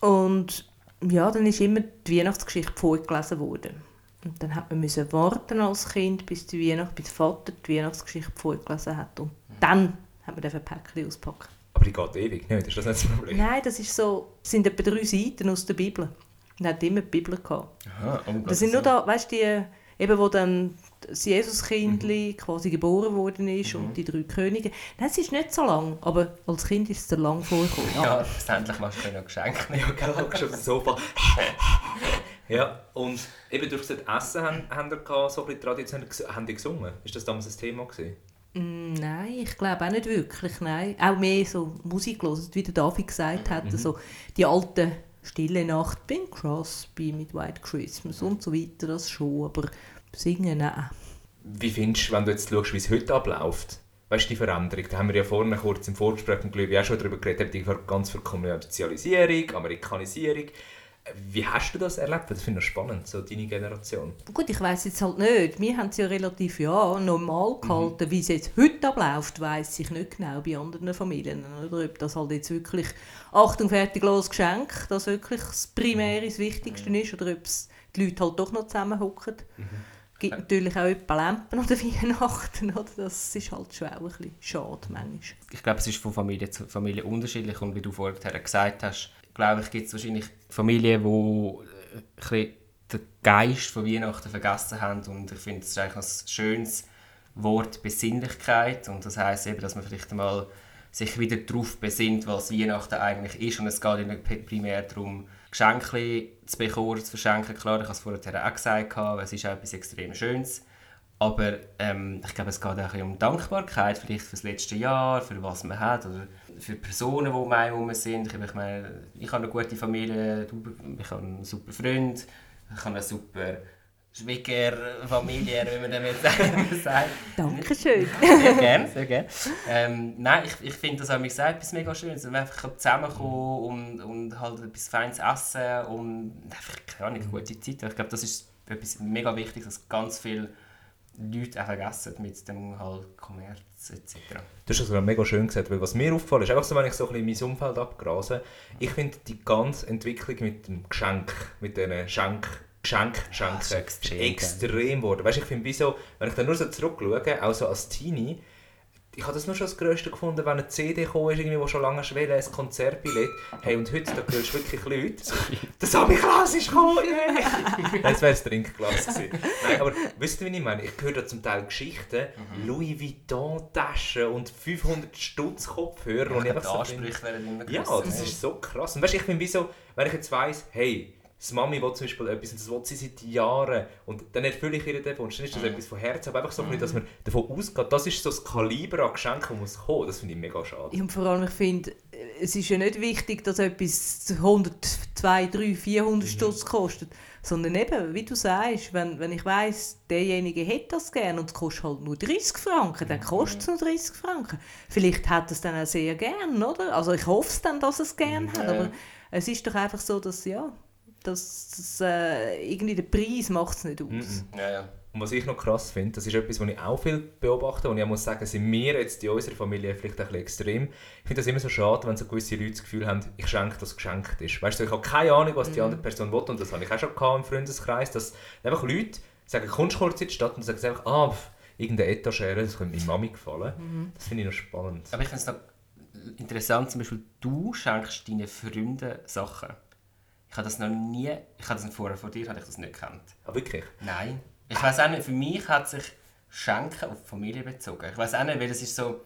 B: Und ja, dann ist immer die Weihnachtsgeschichte vorgelesen worden. Und dann hat man müssen warten als Kind, bis die Weihnacht, bis der Vater die Weihnachtsgeschichte vorgelesen hat. Und dann hat man ein Päckchen auspacken.
A: Aber die geht ewig nicht, ist das nicht das Problem?
B: Nein, das ist so, das sind etwa drei Seiten aus der Bibel. Man hat immer die Bibel gehabt.
C: Aha, oh
B: Das sind nur da, weißt du, die, eben wo dann das Jesuskindli quasi geboren worden ist und die drei Könige. Nein, es ist nicht so lang, aber als Kind ist es dir lang vorgekommen.
C: Ja, endlich machst du noch Geschenke.
A: Ja, gell, hockst du auf dem Sofa. ja, und eben durch das Essen haben, haben wir so ein bisschen traditionell ges- haben die gesungen. Ist das damals ein Thema gewesen?
B: Mm, Nein, ich glaube auch nicht wirklich. Nein. Auch mehr so Musik wie der David gesagt hat. So die alten Stille Nacht, Bing Crosby mit White Christmas und so weiter, das schon. Aber singen, nein.
A: Wie findest du, wenn du jetzt schaust, wie es heute abläuft? Weißt du, die Veränderung? Da haben wir ja vorhin kurz im Vorgespräch mit Glück auch schon darüber geredet, die ganz viel Kommerzialisierung, Amerikanisierung. Wie hast du das erlebt? Das finde ich spannend, so deine Generation.
B: Gut, ich weiß jetzt halt nicht. Wir haben es ja relativ ja, normal gehalten. Wie es jetzt heute abläuft, weiß ich nicht genau bei anderen Familien. Oder ob das halt jetzt wirklich Achtung, fertig, los, Geschenk, das wirklich das Primäre, das Wichtigste ist. Oder ob es die Leute halt doch noch zusammenhocken. Es gibt natürlich auch etwa Lampen oder Weihnachten. Oder? Das ist halt schon auch ein bisschen schade manchmal.
C: Ich glaube, es ist von Familie zu Familie unterschiedlich und wie du vorher gesagt hast, glaube ich, gibt es wahrscheinlich Familien, die äh, bisschen den Geist von Weihnachten vergessen haben und ich finde, es ist eigentlich ein schönes Wort Besinnlichkeit und das heißt eben, dass man vielleicht einmal sich wieder darauf besinnt, was Weihnachten eigentlich ist und es geht nicht primär darum, Geschenke zu bekommen, zu verschenken. Klar, ich habe es vorher auch gesagt, es ist etwas extrem Schönes. Aber ähm, ich glaube, es geht auch um Dankbarkeit, vielleicht für das letzte Jahr, für was man hat oder für Personen, die um einen herum sind. Ich, ich meine, ich habe eine gute Familie, ich habe einen super Freund, ich habe eine super Schwiegerfamilie, wie man damit sagt.
B: Dankeschön.
C: Sehr gerne, sehr gerne. Ähm, nein, ich, ich finde das auch gesagt, etwas mega Schönes. Wenn wir einfach zusammenkommen und, und halt etwas Feines essen und einfach, keine Ahnung, eine gute Zeit. Ich glaube, das ist etwas mega wichtig, dass ganz viele Leute auch vergessen mit dem halt Kommerz etc.
A: Du hast das gerade mega schön gesagt, weil was mir auffällt, ist einfach so, wenn ich so ein bisschen mein Umfeld abgrase, ich finde die ganze Entwicklung mit dem Geschenk, mit diesen Schenk, Geschenk, Schenken,
C: ist
A: ist
C: extrem,
A: geworden. Weißt, ich finde, wie so, wenn ich dann nur so zurückschaue, auch so als Teenie, ich habe das nur schon das Größte gefunden, wenn eine CD gekommen ist, irgendwie, wo schon lange schwelle, ein Konzertbillett. Hey, und heute, da hörst du wirklich Leute. Das Samichlaus ist gekommen! Nein, das wäre das Trinkglas gewesen. Nein, aber wisst ihr, wie ich meine? Ich höre da zum Teil Geschichten, Louis Vuitton-Taschen und 500 Stutz Kopfhörer. und ich
C: die
A: einfach so
C: Ansprüche werden immer
A: ja,
C: grösser.
A: das ist so krass. Und weißt, ich bin wie so, wenn ich jetzt weiss, hey, das Mami will zum Beispiel etwas und das will sie seit Jahren und dann erfülle ich ihr den Wunsch, dann ist das etwas von Herzen, aber einfach so, bisschen, dass man davon ausgeht, das ist so das Kaliber an Geschenken, das muss kommen, das finde ich mega schade.
B: Ja, Und vor allem, ich finde, es ist ja nicht wichtig, dass etwas 100, 200, 300, 400 Stutz kostet. Sondern eben, wie du sagst, wenn, wenn ich weiss, derjenige hätte das gerne und es kostet halt nur 30 Franken, dann kostet es nur 30 Franken. Vielleicht hat er es dann auch sehr gern, oder? Also ich hoffe es dann, dass er es gern hat,
C: Ja.
B: aber es ist doch einfach so, dass, ja, dass, dass äh, irgendwie der Preis macht es nicht aus.
A: Mhm.
C: Ja, ja.
A: Und was ich noch krass finde, das ist etwas, was ich auch viel beobachte und ich muss sagen, sind wir jetzt in unserer Familie vielleicht ein bisschen extrem. Ich finde das immer so schade, wenn so gewisse Leute das Gefühl haben, ich schenke, das geschenkt ist. Weißt du, ich habe keine Ahnung, was die andere Person will und das habe ich auch schon gehabt im Freundeskreis, dass einfach Leute sagen, kommst du kurz in die Stadt und sagen sie einfach, ah, pff, irgendeine Etagere, das könnte meiner Mami gefallen. Das finde ich noch spannend.
C: Aber ich finde es noch interessant, zum Beispiel, du schenkst deinen Freunden Sachen. Ich habe das noch nie, ich habe das nicht vorher von dir, habe ich das nicht gekannt.
A: Ah, wirklich?
C: Nein. Ich weiß auch nicht, für mich hat sich Schenken auf die Familie bezogen. Ich weiß auch nicht, weil es ist so,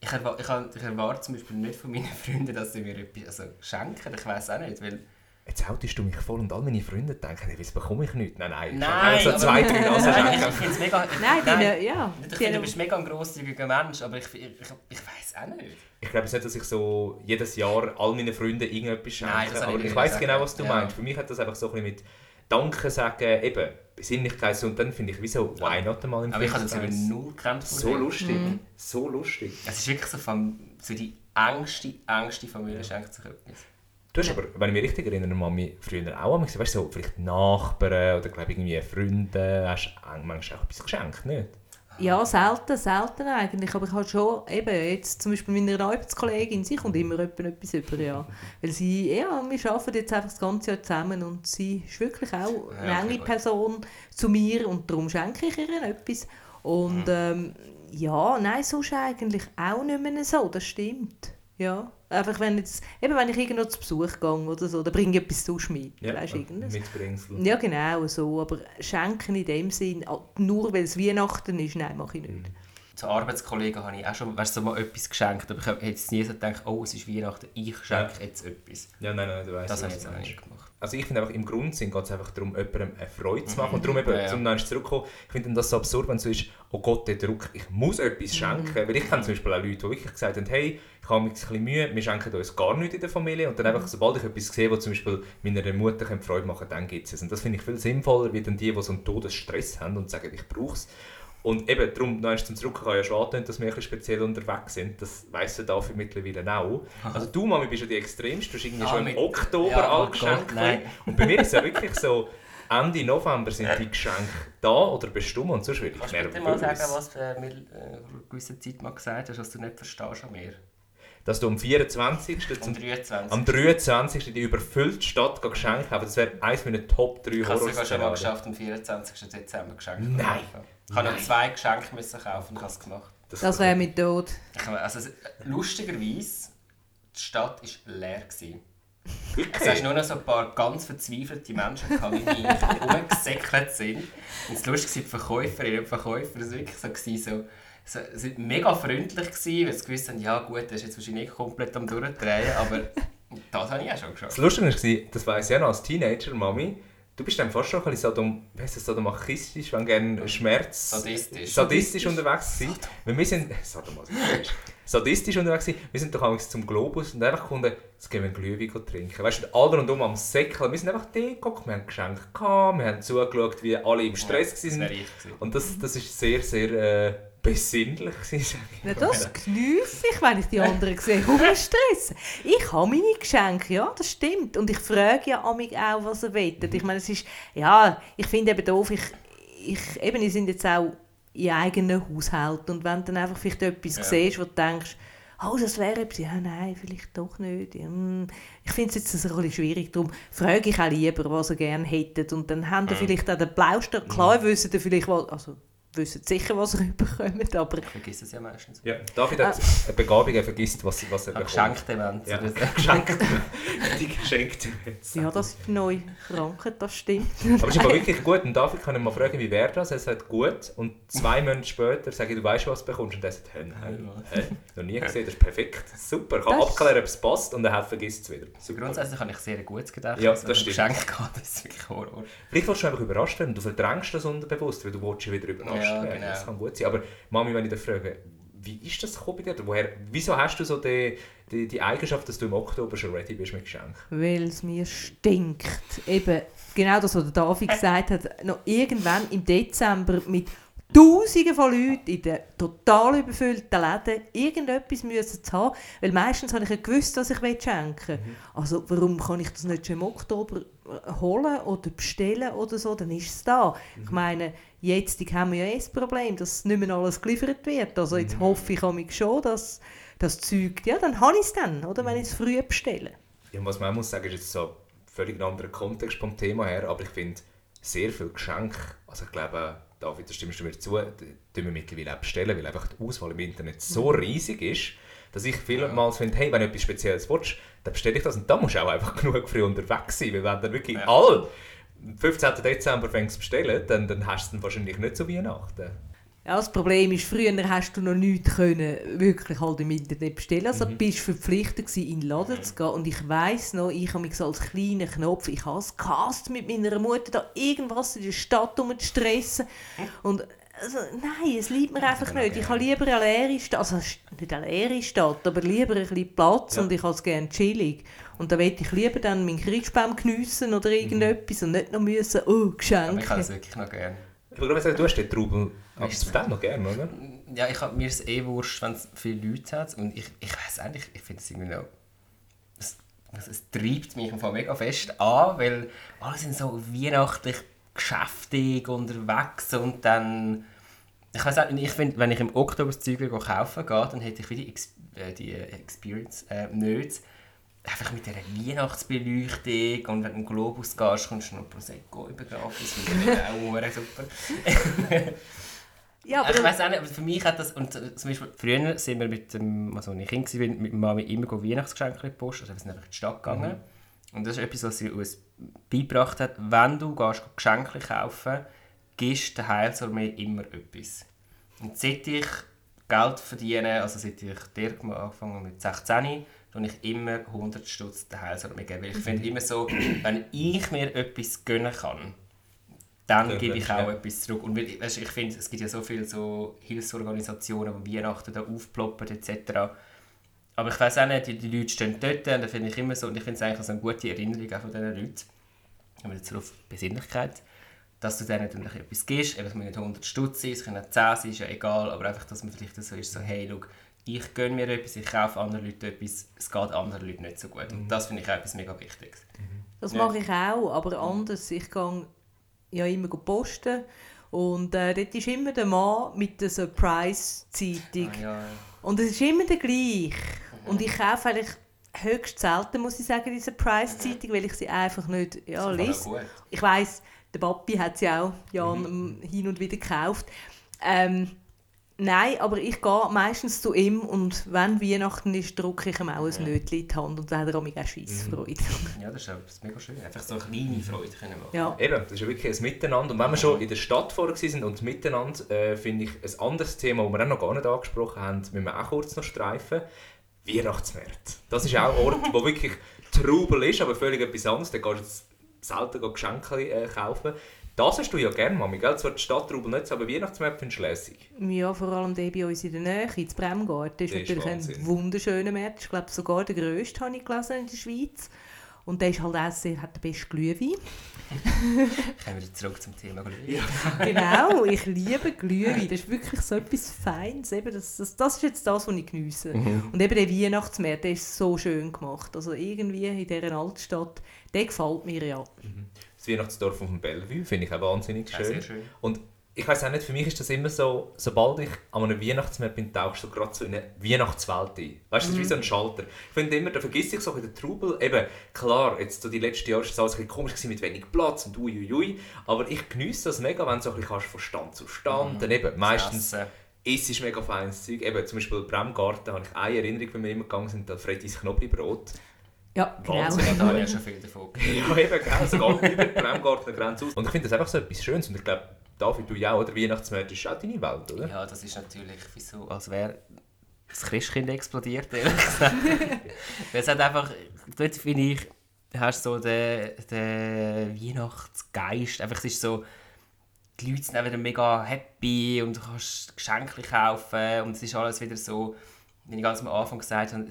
C: ich, erwa ich, ich erwarte zum Beispiel nicht von meinen Freunden, dass sie mir etwas also schenken. Ich weiß auch nicht, weil
A: Jetzt outest du mich voll und all meine Freunde denken, hey, was bekomme ich nicht? Nein, nein, ich
C: Nein,
A: so
C: aber-
A: zwei, drei Nasen
C: Nein, ich
A: schenken.
C: finde es mega...
B: Nein, deine, ja.
C: Ich finde, du bist mega ein grosszügiger Mensch, aber ich, ich, ich, ich weiß auch nicht.
A: Ich glaube nicht, dass ich so jedes Jahr all meinen Freunden irgendetwas schenke,
C: Nein, das habe ich
A: aber ich weiß genau, was du
C: Ja.
A: meinst. Für mich hat das einfach so ein bisschen mit Danke sagen, eben Besinnlichkeit und dann finde ich, wieso, why not einmal im
C: Aber ich habe das eben null gekannt.
A: So lustig, so lustig.
C: Es ist wirklich so, Fam so die engste, engste Familie schenkt sich etwas.
A: Du hast aber, wenn ich mich richtig erinnere, Mami früher auch einmal gesagt, weißt du, so, vielleicht Nachbarn oder glaube irgendwie Freunde, hast du manchmal auch etwas geschenkt, nicht?
B: Ja, selten, selten eigentlich. Aber ich habe schon, eben jetzt zum Beispiel meine Arbeitskollegin, sie kommt immer etwa etwas über, ja. Weil sie, ja, wir arbeiten jetzt einfach das ganze Jahr zusammen und sie ist wirklich auch eine
C: Ja,
B: enge. Person zu mir und darum schenke ich ihr etwas. Und ähm, ja, nein, sonst eigentlich auch nicht mehr so, das stimmt. Ja, einfach wenn jetzt, eben wenn ich irgendwo zu Besuch gehe oder so, dann bringe ich etwas sonst mit, weißt du, irgendwas.
A: Mitbringsel.
B: Ja, genau, so. Aber schenken in dem Sinn, ah, nur weil es Weihnachten ist, nein, mache ich nicht.
C: Zu Arbeitskollegen habe ich auch schon weißt, du, mal etwas geschenkt, aber ich hätte jetzt nie so gedacht, oh, es ist Weihnachten, ich schenke jetzt etwas.
A: Ja, nein, nein, du weißt
C: Das habe ich jetzt auch nicht gemacht.
A: Also ich finde einfach, im Grundsinn geht es einfach darum, jemandem eine Freude zu machen. Und darum eben,
C: Ja, ja.
A: zum noch zurückkommen, ich finde das so absurd, wenn es so ist, oh Gott, der Druck, ich muss etwas schenken. Weil ich kenne zum Beispiel auch Leute, die wirklich gesagt haben, hey, ich habe mich ein bisschen Mühe, wir schenken uns gar nichts in der Familie. Und dann einfach, sobald ich etwas sehe, was zum Beispiel meiner Mutter Freude machen dann gibt es es. Und das finde ich viel sinnvoller, wie dann die, die so einen Todesstress haben und sagen, ich brauche es. Und eben, darum, noch einmal zum Zurückkommen, ja schade, dass wir ein bisschen speziell unterwegs sind. Das weiss der dafür mittlerweile auch. Also du, Mami, bist ja die Extremste. Du hast irgendwie
C: Ah,
A: schon im Oktober
C: Ja,
A: all
C: oh
A: Geschenke
C: nein.
A: Und bei mir ist es ja wirklich so, Ende November sind die Geschenke da oder bestimmt und sonst will ich
C: Kannst du bitte mal sagen, was du mir vor einer gewissen Zeit mal gesagt hast, was du nicht verstehst an mir?
A: Dass du am 24.
C: Am
A: Zum,
C: 23.
A: am 23. die überfüllte Stadt gehen Geschenke haben, das wäre eines meiner Top 3
C: Ich habe es schon mal geschafft, am 24. Dezember Geschenke
A: Nein.
C: kaufen. Ich habe noch zwei Geschenke müssen kaufen und habe es gemacht.
B: Das wäre mit Tod.
C: Also, es- lustigerweise, die Stadt war leer. Gewesen. Es hast nur noch so ein paar ganz verzweifelte Menschen, wie mich, die rumgesäckelt sind. Und das Lustige war, die Verkäuferinnen und Verkäufer das war wirklich so, gewesen, so, so, sie sind mega freundlich, gewesen, weil sie gewusst haben, ja gut, das ist jetzt wahrscheinlich nicht komplett am Durchdrehen, aber das habe ich auch schon
A: Das
C: geschafft.
A: Lustige war, das weiss ich auch noch als Teenager, Mami, du bist dann fast schon ein bisschen sadom, heisst das, sadomachistisch, wenn gerne Schmerz...
C: Sadistisch.
A: Sadistisch unterwegs gewesen. Weil wir sind... Sadomasochistisch. Sadistisch unterwegs gewesen. Wir sind doch auch zum Globus und einfach gefunden, jetzt gehen wir einen Glühwein trinken. Weißt du, alle rundum am Säckeln. Wir sind einfach da geguckt, wir haben Geschenke gehabt, wir haben zugeschaut, wie alle im Stress
C: Das
A: waren. Und das, das ist sehr, sehr äh, besinnlich gewesen, sag ich
B: Ja,
A: mal.
B: das genieße ich, wenn ich die anderen sehe. Stressen. Ich habe meine Geschenke, ja, das stimmt. Und ich frage ja amig auch, was er wettet. Ich meine, es ist, ja, ich finde eben doof, ich, ich, eben, wir sind jetzt auch in eigenen Haushalt. Und wenn du dann einfach vielleicht etwas
C: Ja.
B: siehst, wo du denkst, oh, das wäre etwas, ja, nein, vielleicht doch nicht. Hm. Ich finde es jetzt ein bisschen schwierig, darum frage ich auch lieber, was ihr gerne hättet. Und dann haben ihr vielleicht auch den Plauster, klar wissen ihr vielleicht, was, also wissen sicher, was ihr bekommt, aber
C: Ich vergesse es ja meistens.
A: Ja, David hat eine Begabung, er vergisst, was, was er bekommt.
C: Geschenkdement.
A: Ja,
C: oder so.
A: geschenkt. Die geschenkte.
B: Ja, das ist neu Kranken, das stimmt.
A: Aber es ist aber wirklich gut. Und David kann ich mal fragen, wie wäre das? Er sagt gut. Und zwei Monate später sage ich, du weißt, was du bekommst. Und er sagt, hä, nein, hä, noch nie gesehen, das ist perfekt. Super, ich kann
B: Das-
A: abklären, ob es passt und er vergisst es wieder. Super.
C: Grundsätzlich habe ich sehr gutes Gedächtnis.
A: Ja,
C: Also,
A: das
C: wenn
A: stimmt.
C: Geschenke gehabt, das ist wirklich Horror.
A: Vielleicht willst du einfach überrascht werden. Du verdrängst das unterbewusst, weil du willst ja wieder überrascht
C: Ja,
A: werden.
C: genau.
A: Das kann gut sein. Aber Mami, wenn ich dich frage, wie ist das gekommen bei dir? Woher, wieso hast du so die, die, die Eigenschaft, dass du im Oktober schon ready bist mit Geschenken?
B: Weil es mir stinkt. Eben, genau das, was der David gesagt hat, noch irgendwann im Dezember mit Tausenden von Leuten in den total überfüllten Läden irgendetwas müssen zu haben. Weil meistens habe ich ja gewusst, was ich schenken will. Also warum kann ich das nicht schon im Oktober äh, holen oder bestellen oder so? Dann ist es da. Ich meine, jetzt haben wir ja eh das Problem, dass nicht mehr alles geliefert wird. Also jetzt hoffe ich mich schon, dass das Zeug, ja, dann habe ich es dann, oder, wenn ich es früh bestelle.
A: Ja, was man auch muss sagen, ist jetzt so ein völlig anderer Kontext vom Thema her, aber ich finde sehr viele Geschenke, also ich glaube, David, da stimmst du mir zu, die tun wir mittlerweile auch bestellen, weil einfach die Auswahl im Internet so riesig ist, dass ich vielmals finde, hey, wenn du etwas Spezielles willst, dann bestelle ich das. Und da musst du auch einfach genug früh unterwegs sein, weil wenn dann wirklich
C: Ja.
A: alle am 15. Dezember fängst zu bestellen, dann, dann hast du es wahrscheinlich nicht zu Weihnachten.
B: Ja, das Problem ist, früher hast du noch nichts können, wirklich halt im Internet bestellen. Also
A: Mhm.
B: bist verpflichtet gewesen, in den Laden zu gehen. Und ich weiss noch, ich habe mich so als kleiner Knopf, ich habe es gehasst, mit meiner Mutter da irgendwas in der Stadt um zu stressen. Und also, nein, es liebt mir einfach nicht. Ich habe lieber eine leere Stadt, also nicht eine leere Stadt, aber lieber ein bisschen Platz
A: Ja.
B: und ich habe es gerne chillig. Und da möchte ich lieber dann meinen Christbaum geniessen oder irgendetwas und nicht noch müssen, oh,
C: Aber ich
B: Geschenke.
C: es wirklich noch gerne.
A: Ich würde sagen, du hast den Trubel
C: Weißt
A: absolut noch gerne, oder?
C: Ja, ich hab, mir ist es eh wurscht, wenn es viele Leute hat. Und ich, ich weiß eigentlich, ich finde es irgendwie noch... Es, es treibt mich im Fall mega fest an, weil alle sind so weihnachtlich geschäftig unterwegs und dann... Ich weiß auch, ich finde, wenn ich im Oktober das Zeug kaufen gehe, dann hätte ich wie die, Ex äh, die Experience äh, nicht. Einfach mit dieser Weihnachtsbeleuchtung und wenn du Globus gehst, kommst du noch Prosecco über gratis. Finde ich auch super.
B: Ja,
C: ich
B: aber
C: weiß auch nicht, aber für mich hat das, und zum Beispiel früher sind wir mit dem, also als ich Kind war, mit Mami immer go Weihnachtsgeschenke in die Post, also wir sind einfach in die Stadt gegangen. Und das ist etwas, was sie uns beigebracht hat, wenn du gehst, Geschenke kaufen gibst der Heilsarmee immer etwas. Und seit ich Geld verdiene, also seit ich der angefangen mit 16, tue ich immer 100 Stutz der Heilsarmee geben. Weil ich finde immer so, wenn ich mir etwas gönnen kann, dann
A: Ja,
C: gebe ich
A: ja.
C: auch etwas zurück. Und weil, weißt, ich finde, es gibt ja so viele so Hilfsorganisationen, die Weihnachten da aufploppen etc. Aber ich weiß auch nicht, die, die Leute stehen dort und da finde ich immer so, und ich finde es eigentlich so eine gute Erinnerung auch von diesen Leuten, wenn wir jetzt auf Besinnlichkeit, dass du denen dann etwas gibst, eben, es müssen nicht 100 Stutz sein, es können auch 10 sein, ist ja egal, aber einfach, dass man vielleicht so ist, so, hey, schau, ich gönne mir etwas, ich kaufe anderen Leuten etwas, es geht anderen Leuten nicht so gut. Und das finde ich auch etwas mega Wichtiges.
B: Das
C: Ja.
B: mache ich auch, aber anders. Ich gehe ja immer posten und äh, dort ist immer der Mann mit der Surprise-Zeitung.
C: Ah, ja.
B: Und es ist immer der gleiche. Und ich kaufe eigentlich höchst selten, muss ich sagen, diese Surprise-Zeitung, weil ich sie einfach nicht ja, lese. Ich weiss, der Papi hat sie auch Jan, ähm, hin und wieder gekauft. Ähm, nein, aber ich gehe meistens zu ihm und wenn Weihnachten ist, drücke ich ihm auch ein Nötchen in die Hand und dann hat er auch mega Scheissfreude.
C: Ja, das ist auch mega schön. Einfach so kleine Freude können machen.
B: Ja.
A: Eben, das ist ja wirklich ein Miteinander. Und wenn wir schon in der Stadt vorher waren und miteinander, äh, finde ich ein anderes Thema, das wir auch noch gar nicht angesprochen haben, müssen wir auch kurz noch streifen. Weihnachtsmärkte. Das ist auch ein Ort, wo wirklich Trubel ist, aber völlig etwas anderes. Da gehst du jetzt selten Geschenke äh, kaufen. Das hast du ja gerne, Mami, gell? Zwar die Stadttrubel nicht, aber Weihnachtsmärkte findest du lässig.
B: Ja, vor allem der bei uns in der Nähe, in Bremgarten, ist
A: Der ist
B: natürlich
A: Wahnsinn.
B: ein wunderschöner Markt. Ich glaube sogar der grösste, habe ich gelesen, in der Schweiz. Und der ist halt auch sehr, hat den besten Glühwein.
C: Kommen wir wieder zurück zum Thema Glühwein.
B: genau, ich liebe Glühwein. Das ist wirklich so etwas Feines. Eben das, das, das ist jetzt das, was ich geniesse. Und eben der Weihnachtsmarkt, der ist so schön gemacht. Also irgendwie in dieser Altstadt, der gefällt mir ja.
A: Das Weihnachtsdorf auf dem Bellevue finde ich auch wahnsinnig
C: Ja,
A: schön.
C: sehr schön.
A: Und ich weiß auch nicht, für mich ist das immer so, sobald ich an einem Weihnachtsmarkt bin, tauchst du gerade so in eine Weihnachtswelt ein. Weißt du, das ist wie so ein Schalter. Ich finde immer, da vergisst ich so der Trubel, eben, klar, jetzt so die letzten Jahre war es alles ein bisschen komisch gewesen mit wenig Platz und uiuiui, aber ich geniesse das mega, wenn du so ein bisschen von Stand zu Stand, dann eben, meistens
C: Essen.
A: ist es mega feines Zeug. Eben, zum Beispiel Bremgarten habe ich eine Erinnerung, wenn wir immer gegangen sind, an Freddy's Knoblauchbrot.
B: Ja, genau.
A: Wahnsinn.
C: Ja, da habe ich ja schon viel davon.
A: Ja, eben, gell, so geht über die Bremgartner-Grenze aus. Und ich finde das einfach so etwas Schönes und ich glaube, David, du ja auch, oder? Weihnachtsmarkt ist auch deine Welt, oder?
C: Ja, das ist natürlich wie so, als wäre das Christkind explodiert, ehrlich gesagt. Es hat einfach, dort finde ich, hast du so den, den Weihnachtsgeist. Einfach, es ist so, die Leute sind auch wieder mega happy und du kannst Geschenke kaufen und es ist alles wieder so, wie ich ganz am Anfang gesagt habe,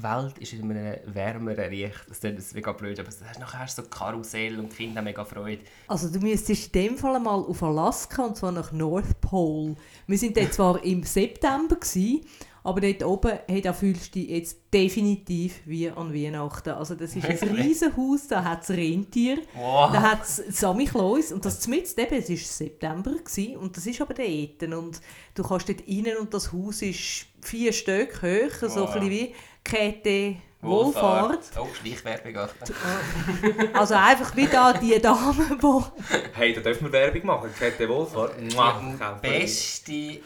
C: die Welt ist in einem wärmeren Licht. Das jetzt mega blöd, aber es- nachher hast du so Karussell und die Kinder haben mega Freude.
B: Also du müsstest in dem Fall mal auf Alaska und zwar nach North Pole. Wir sind dort zwar im September gewesen, aber dort oben, hey, da fühlst du dich jetzt definitiv wie an Weihnachten. Also das ist ein riesen Haus, da hat es Rentier,
C: Wow.
B: da hat es Sammy Klaus und das zumindest eben, es war September gewesen, und das ist aber dort und du kannst dort rein und das Haus ist vier Stück hoch, so
C: Wow.
B: ein bisschen wie Kette Wohlfahrt.
C: Oh, Schleichwerbung. Achtung.
B: Also einfach wie da die Dame, die
A: Hey, da dürfen wir Werbung machen. Kette Wohlfahrt. Mua,
C: beste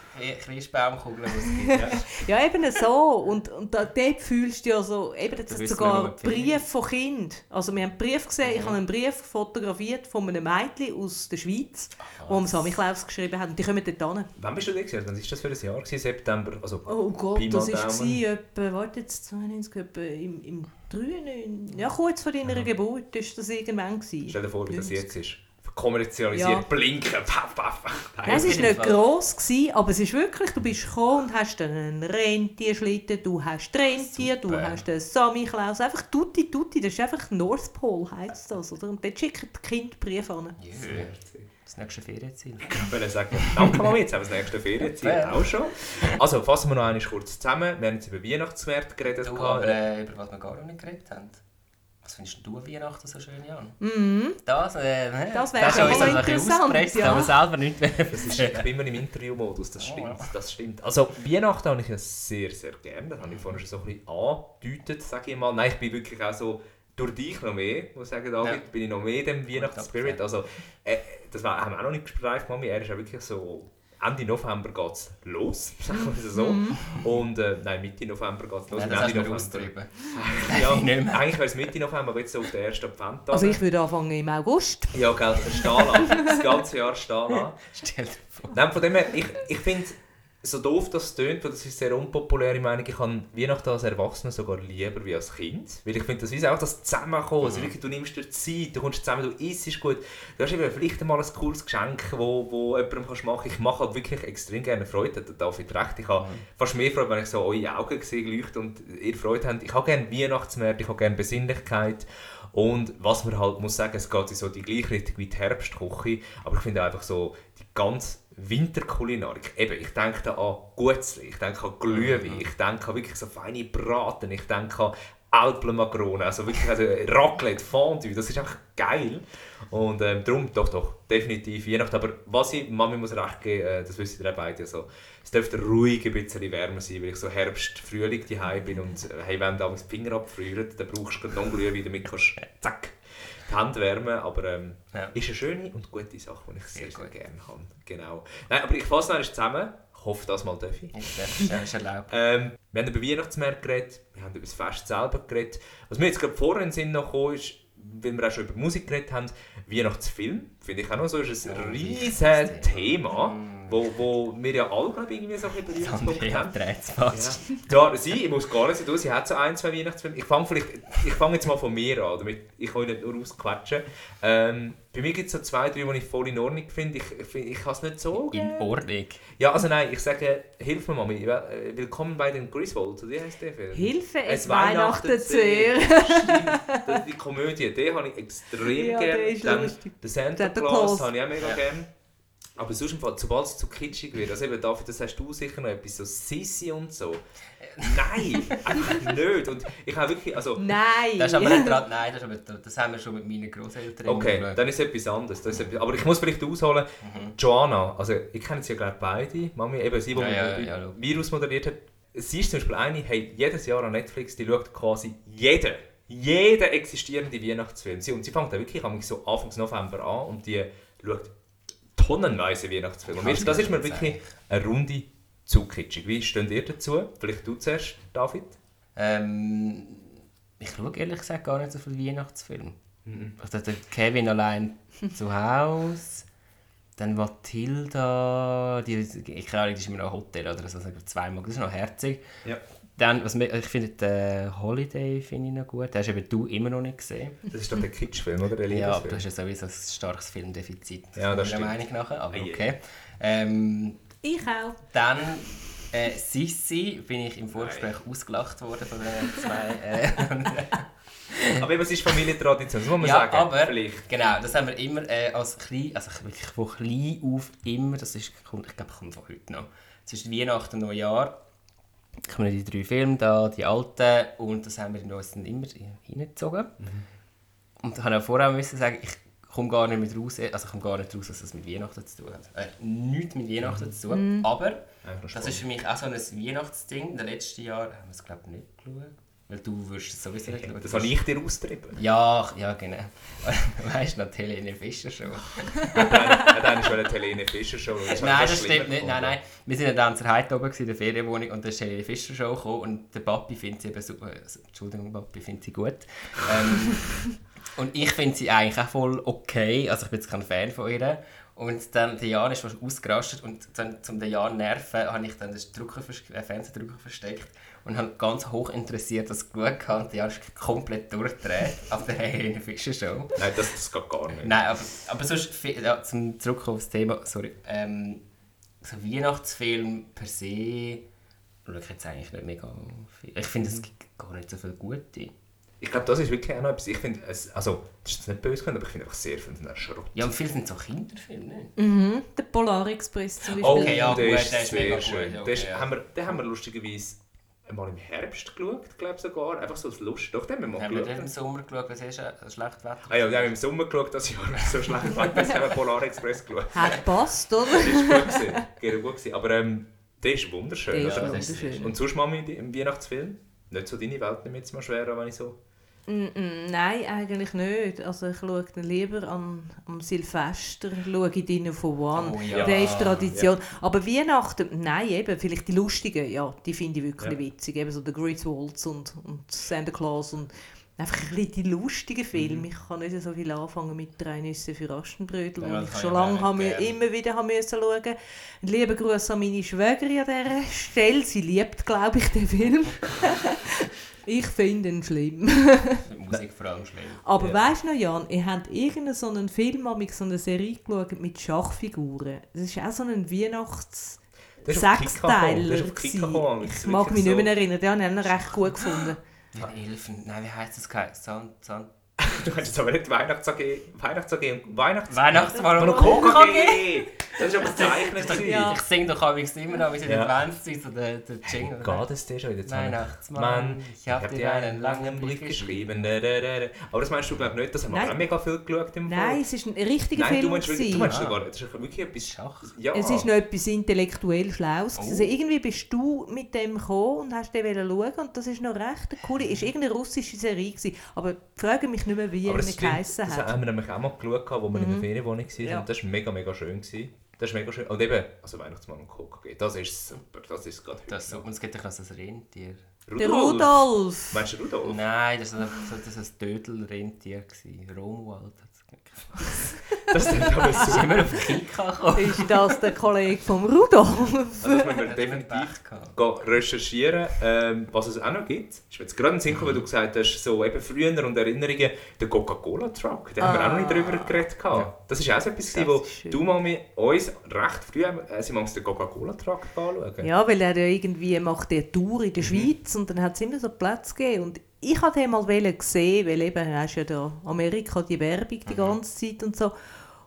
C: Christbaumkugel, die es gibt. Ja.
B: Ja, eben so. Und, und da, dort fühlst du ja so, eben, das
C: Da
B: hat sogar
C: wir
B: Briefe von Kind. Also wir haben einen Brief gesehen,
C: Mhm.
B: ich habe einen Brief fotografiert von einem Mädchen aus der Schweiz, wo am Samichlaus geschrieben hat. Und die kommen dort hin.
A: Wann bist du da gewesen? Wann war das für ein Jahr? Gewesen? September? Also,
B: Oh Gott, das war etwa, warte jetzt, 92, etwa im, im 93, ja kurz vor deiner Geburt ist das irgendwann gewesen.
A: stell dir vor, wie das
B: 90.
A: jetzt ist. kommerzialisiert,
B: Ja.
A: blinken, paff, paff.
B: Nein, es war nicht
C: Fall.
B: gross, gewesen, aber es ist wirklich, du bist gekommen und hast dann einen Rentierschlitten, du hast Rentier, du hast den Samichlaus, einfach tutti tutti, das ist einfach North Pole, heisst das, oder? Und dort schicken die Kinder Briefe an.
C: Ja, das nächste Ferienziel.
A: Ich wollte sagen, danke Mami, jetzt haben wir das nächste Ferienziel
C: Ja.
A: auch schon. Also fassen wir noch einmal kurz zusammen. Wir haben jetzt über Weihnachtsmärkte geredet.
C: Du,
A: gehabt.
C: aber äh, über was wir gar noch nicht geredet haben. Was findest du an Weihnachten so schön, Jan?
B: Mhm.
C: Das, äh, ne?
B: Das wäre
C: ist
B: schon mal
C: ein bisschen
B: ja.
C: aber selber nicht mehr.
A: Das ist, ich bin immer im Interviewmodus, das
C: Oh,
A: stimmt.
C: ja.
A: Das stimmt. Also Weihnachten habe ich ja sehr, sehr gerne. Das habe ich vorhin schon so ein bisschen angedeutet, sage ich mal. Nein, ich bin wirklich auch so durch dich noch mehr, muss ich sagen, David,
C: Ja.
A: bin ich noch mehr dem Weihnachtsspirit. Also, äh, das war, haben wir auch noch nicht gesprächt, Mami. Er ist ja wirklich so, Ende November geht es los, sagen wir es so.
B: Mhm.
A: Und, äh, nein, Mitte November geht es los.
C: Nein, das hast
A: Ende November. Ja, eigentlich wäre es Mitte November, aber jetzt so auf den ersten Advent.
B: Also ich würde anfangen im August.
A: Ja, gell, stehen lassen. Das ganze Jahr stehen lassen.
C: Stell dir vor.
A: Nein, von dem her, ich, ich finde, so doof das tönt, weil das ist sehr unpopuläre Meinung, ich habe Weihnachten als Erwachsener sogar lieber wie als Kind. Weil ich finde, das ist auch das Zusammenkommen. Also wirklich, du nimmst dir Zeit, du kommst zusammen, du isst gut. Du hast eben vielleicht einmal ein cooles Geschenk, wo, wo jemandem kannst machen Ich mache halt wirklich extrem gerne Freude. Da darf ich recht. Ich habe fast mehr Freude, wenn ich so eure Augen sehe, leuchten und ihr Freude habt. Ich habe gerne Weihnachtsmärkte, ich habe gerne Besinnlichkeit. Und was man halt muss sagen, es geht in so die gleiche Richtung wie die Herbstküche, aber ich finde einfach so die ganze Winterkulinarik, eben, ich denke da an Gutzli, ich denke an Glühwein, ich denke an wirklich so feine Braten, ich denke an Alpenmakrone, also wirklich also Raclette, Fondue, das ist einfach geil. Und ähm, darum, doch, doch, definitiv Weihnachten. Aber was ich, Mami muss recht geben, äh, das wissen ihr beide, also, es dürfte ruhig ein bisschen wärmer sein, weil ich so Herbst, Frühling daheim bin und äh, hey, wenn du die Finger abfrieren, dann brauchst du noch Glühwein, damit kannst du zack, Hand wärmen, aber ähm,
C: Ja.
A: ist eine schöne und gute Sache, die ich sehr,
C: Sehr
A: gerne habe. Genau. Nein, aber ich fasse noch zusammen, ich hoffe, das mal darf ich.
C: Das ist, erlaubt.
A: Ähm, wir haben über Weihnachtsmärkte geredet, wir haben über das Fest selber geredet. Was mir jetzt gerade vorher in den Sinn noch gekommen ist, weil wir auch schon über Musik geredet haben, Weihnachtsfilm, finde ich auch noch so, ist ein
C: Ja,
A: riesiges
C: wichtiges
A: Thema,
C: Mm.
A: Wo, wo wir ja alle, glaube ich, irgendwie so ein bisschen Berührungspunkte haben. Ja. ja, sie, ich muss gar nicht so tun, sie hat so ein, zwei Weihnachtsfilme. Ich fange vielleicht, ich fange jetzt mal von mir an, damit ich kann nicht nur ausquetschen. Ähm, bei mir gibt es so zwei, drei, die ich voll in Ordnung finde. Ich, ich, find- ich kann es nicht so
C: In
A: gerne.
C: Ordnung.
A: Ja, also nein, ich sage, hilf mir Mami, äh, willkommen bei den Griswolds, wie heißt der Film?
B: Hilfe, es,
A: Es
B: Weihnachten sehr.
A: Stimmt, die Komödie, die habe ich extrem
B: Ja,
A: gerne.
B: der ist
A: Dann
B: lustig.
A: den Santa,
B: Santa
A: Claus
B: Claus.
A: habe ich auch mega
C: Ja.
A: gerne. Aber sonst, im Fall, sobald es zu kitschig wird, also eben dafür, das hast du sicher noch etwas, so Sissi und so. Nein, einfach nicht. Und ich habe wirklich, also...
B: Nein!
C: Das ist aber nicht dran, nein, das, aber, das haben wir schon mit meinen Großeltern
A: Okay,
C: immer
A: dann ist es etwas anderes. Das ist etwas, aber ich muss vielleicht ausholen, Joanna, also ich kenne sie ja glaube beide, Mami, eben sie, die
C: Ja, ja,
A: ja. Virus moderiert hat. Sie ist zum Beispiel eine, hey, jedes Jahr an Netflix, die schaut quasi jeden, jeden existierenden Weihnachtsfilm. Sie, und sie fängt dann wirklich am so Anfang November an und die schaut tonnenweise Weihnachtsfilme.
C: Kann's
A: das ist mir wirklich eine Runde zu kitschig. Wie steht ihr dazu? Vielleicht du zuerst, David?
C: Ähm, ich schaue ehrlich gesagt gar nicht so viele Weihnachtsfilme.
A: Mhm.
C: Also der Kevin allein zu Hause, dann Matilda, die, ich Ahnung, die ist immer noch ein Hotel oder so, also zweimal, das ist noch herzig.
A: Ja.
C: Dann, was mir, ich finde den Holiday finde ich noch gut, den hast eben du immer noch nicht gesehen.
A: Das ist doch der Kitschfilm, oder? Der
C: Ja, aber das ist ja sowieso ein starkes Filmdefizit.
A: Ja, das
C: meiner
A: stimmt.
C: Meinung nach, aber okay. Ähm,
B: Ich auch.
C: dann äh, Sissi bin ich im Vorgespräch ausgelacht worden von den zwei. Äh,
A: Aber eben, es ist Familientradition, das muss man
C: ja,
A: sagen.
C: aber
A: Vielleicht.
C: genau, das haben wir immer äh, als klein, also wirklich von klein auf immer, das ist, kommt, ich glaube, kommt von heute noch. Zwischen Weihnachten und Neujahr kommen die drei Filme da, die alten, und das haben wir in uns dann immer hineingezogen. Und da habe ich auch vorher müssen sagen, ich komme gar nicht mit raus, also ich komme gar nicht raus, was das mit Weihnachten zu tun hat. Äh, nichts mit Weihnachten zu tun, aber
A: Einfach
C: das ist für mich auch so ein Weihnachtsding. In den letzten Jahren haben wir es glaube ich nicht geschaut, weil du wirst es sowieso nicht schauen.
A: Das habe ich dir austrieben.
C: ja, ja, genau. weißt du noch, die Helene Fischer schon?
A: Hat einer schon eine Helene Fischer Show? Das
C: nein, das stimmt nicht. Nein, nein. Wir sind ja dann zur Heid oben in der Ferienwohnung und da ist die Helene Fischer Show gekommen und der Papi findet sie eben super. Also, Entschuldigung, Papi findet sie gut. Ähm, Und ich finde sie eigentlich auch voll okay. Also ich bin jetzt kein Fan von ihr. Und dann der Jan ist fast ausgerastet und dann zum den Jan nerven habe ich dann den Drucker, äh, Fernsehdrucker versteckt und habe ganz hoch interessiert das geschaut und der Jan ist komplett durchgedreht auf der Helene Fischer Show.
A: Nein, das, das geht gar nicht.
C: Nein, aber, aber sonst, ja, zum zurück aufs Thema, sorry, ähm, so Weihnachtsfilm per se schaue ich jetzt eigentlich nicht mega viel. Ich finde, es gibt gar nicht so viele gute.
A: Ich glaube, das ist wirklich auch noch etwas. Ich finde, es, also, das ist jetzt nicht böse gemeint, aber ich finde einfach sehr viel von den Schrott.
C: Ja, und viele sind so Kinderfilme, nicht?
B: Mhm, der Polar Express zum Beispiel.
C: Okay, ja,
A: der
C: gut,
A: ist
C: der ist
A: sehr
C: mega
A: schön.
C: gut, okay,
A: der ist,
C: ja.
A: haben wir, den haben wir lustigerweise einmal im Herbst geschaut, glaube ich sogar. Einfach so als Lust. Doch, den haben wir mal
C: Haben wir
A: geschaut.
C: den im Sommer geschaut, was ist ein schlechtes Wetter?
A: Ah ja, wir haben im Sommer geschaut, das Jahr, es so schlecht war. Jetzt haben wir Polar Express geschaut.
B: Hat gepasst, oder?
A: Das war gut. Gewesen. Geht gut gewesen. Aber ähm, der ist wunderschön.
B: Der ist
A: oder?
C: das ist
B: wunderschön.
A: Und sonst, Mami, im Weihnachtsfilm? Nicht so deine Welt, nimmt jetzt mal schwer, wenn ich so...
B: Nein, eigentlich nicht. Also ich schaue dann lieber am, am Silvester, schaue ich Dinner for One.
C: Oh ja.
B: Der ist Tradition. Aber Weihnachten, nein, eben, vielleicht die lustigen, ja, die finde ich wirklich
A: Ja.
B: witzig. Eben so der Griswolds und, und Santa Claus und einfach ein bisschen die lustigen Filme.
C: Mhm.
B: Ich kann nicht so viel anfangen mit «Drei Nüsse für Aschenbrödel»,
C: Ja, das
B: ich schon lange
C: auch
B: habe,
C: nicht gern.
B: immer wieder habe müssen schauen musste. Lieber Gruß an meine Schwägerin an dieser Stelle. Sie liebt, glaube ich, den Film. ich finde ihn schlimm.
C: Musik vor allem schlimm.
B: Aber
A: Ja.
B: weißt du noch, Jan, ihr habt irgendeinen so einen Film, mit so einer Serie geschaut mit Schachfiguren. Das ist auch so ein Weihnachts... Sechsteiler. Ich mag mich
A: wirklich
B: nicht mehr
A: so-
B: erinnern, den habe ich recht gut gefunden.
C: Die Elfen, nein, wie heisst das? Kein- San, San,
A: Du kannst jetzt aber nicht Weihnachts-AG... Weihnachts-AG und Weihnachts...
C: Weihnachtsmann
A: Und
C: und
A: KKG! Das ist aber.
B: Ja.
C: Ich singe doch amigs immer noch, wie sie in
A: Ja.
C: Adventszeit so der, der Jingle.
A: Geht es dir schon wieder zu
C: Weihnachtsmann,
A: Mann,
C: ich hab dir einen langen Brief
A: geschrieben. Da, da, da, da. Aber das meinst du, glaube ich, nicht? Das haben wir
B: Nein.
A: auch mega viel geschaut im
B: Nein, es war ein richtiger
A: Nein,
B: Film.
A: du meinst wirklich, du meinst sogar, das ist wirklich etwas...
C: Schach.
A: Ja.
B: Es ist noch etwas intellektuell Schlaues. Also irgendwie bist du mit dem gekommen und hast den schauen und das ist noch recht eine coole. Es war irgendeine russische Serie, gewesen, aber frage mich nicht mehr, wie
A: aber
B: er
A: das stimmt,
B: geheissen
A: das
B: hat.
A: haben wir nämlich auch mal geschaut, als wir in der Ferienwohnung waren.
B: Ja.
A: Und das war mega, mega schön. Gewesen. Das ist mega schön. Und eben, also Weihnachtsmann und KKG, das ist super. Das ist gerade
C: Das, und es gibt so ein Rentier.
B: Der Rudolf!
A: Meinst du Rudolf?
C: Nein, das war so, das war ein Dödel-Rentier. gewesen. Romuald hat.
A: Das ist aber so.
C: Wir auf Kika?
B: Ist das der Kollege vom Rudolf?
A: Also das müssen wir definitiv recherchieren, ähm, was es auch noch gibt. Ist mir jetzt gerade in den Sinn gekommen, weil du gesagt hast, so eben früher und Erinnerungen, der Coca-Cola-Truck, da haben wir auch noch nicht drüber geredet. gehabt. Das ist auch so etwas,
B: Das
A: wo du mal mit uns recht früh äh, uns den Coca-Cola-Truck anschauen.
B: Ja, weil er ja irgendwie macht der Tour in der Schweiz und dann hat es immer so Platz gegeben. Und ich wollte den mal sehen, weil eben hast ja da Amerika die Werbung die ganze Zeit und so.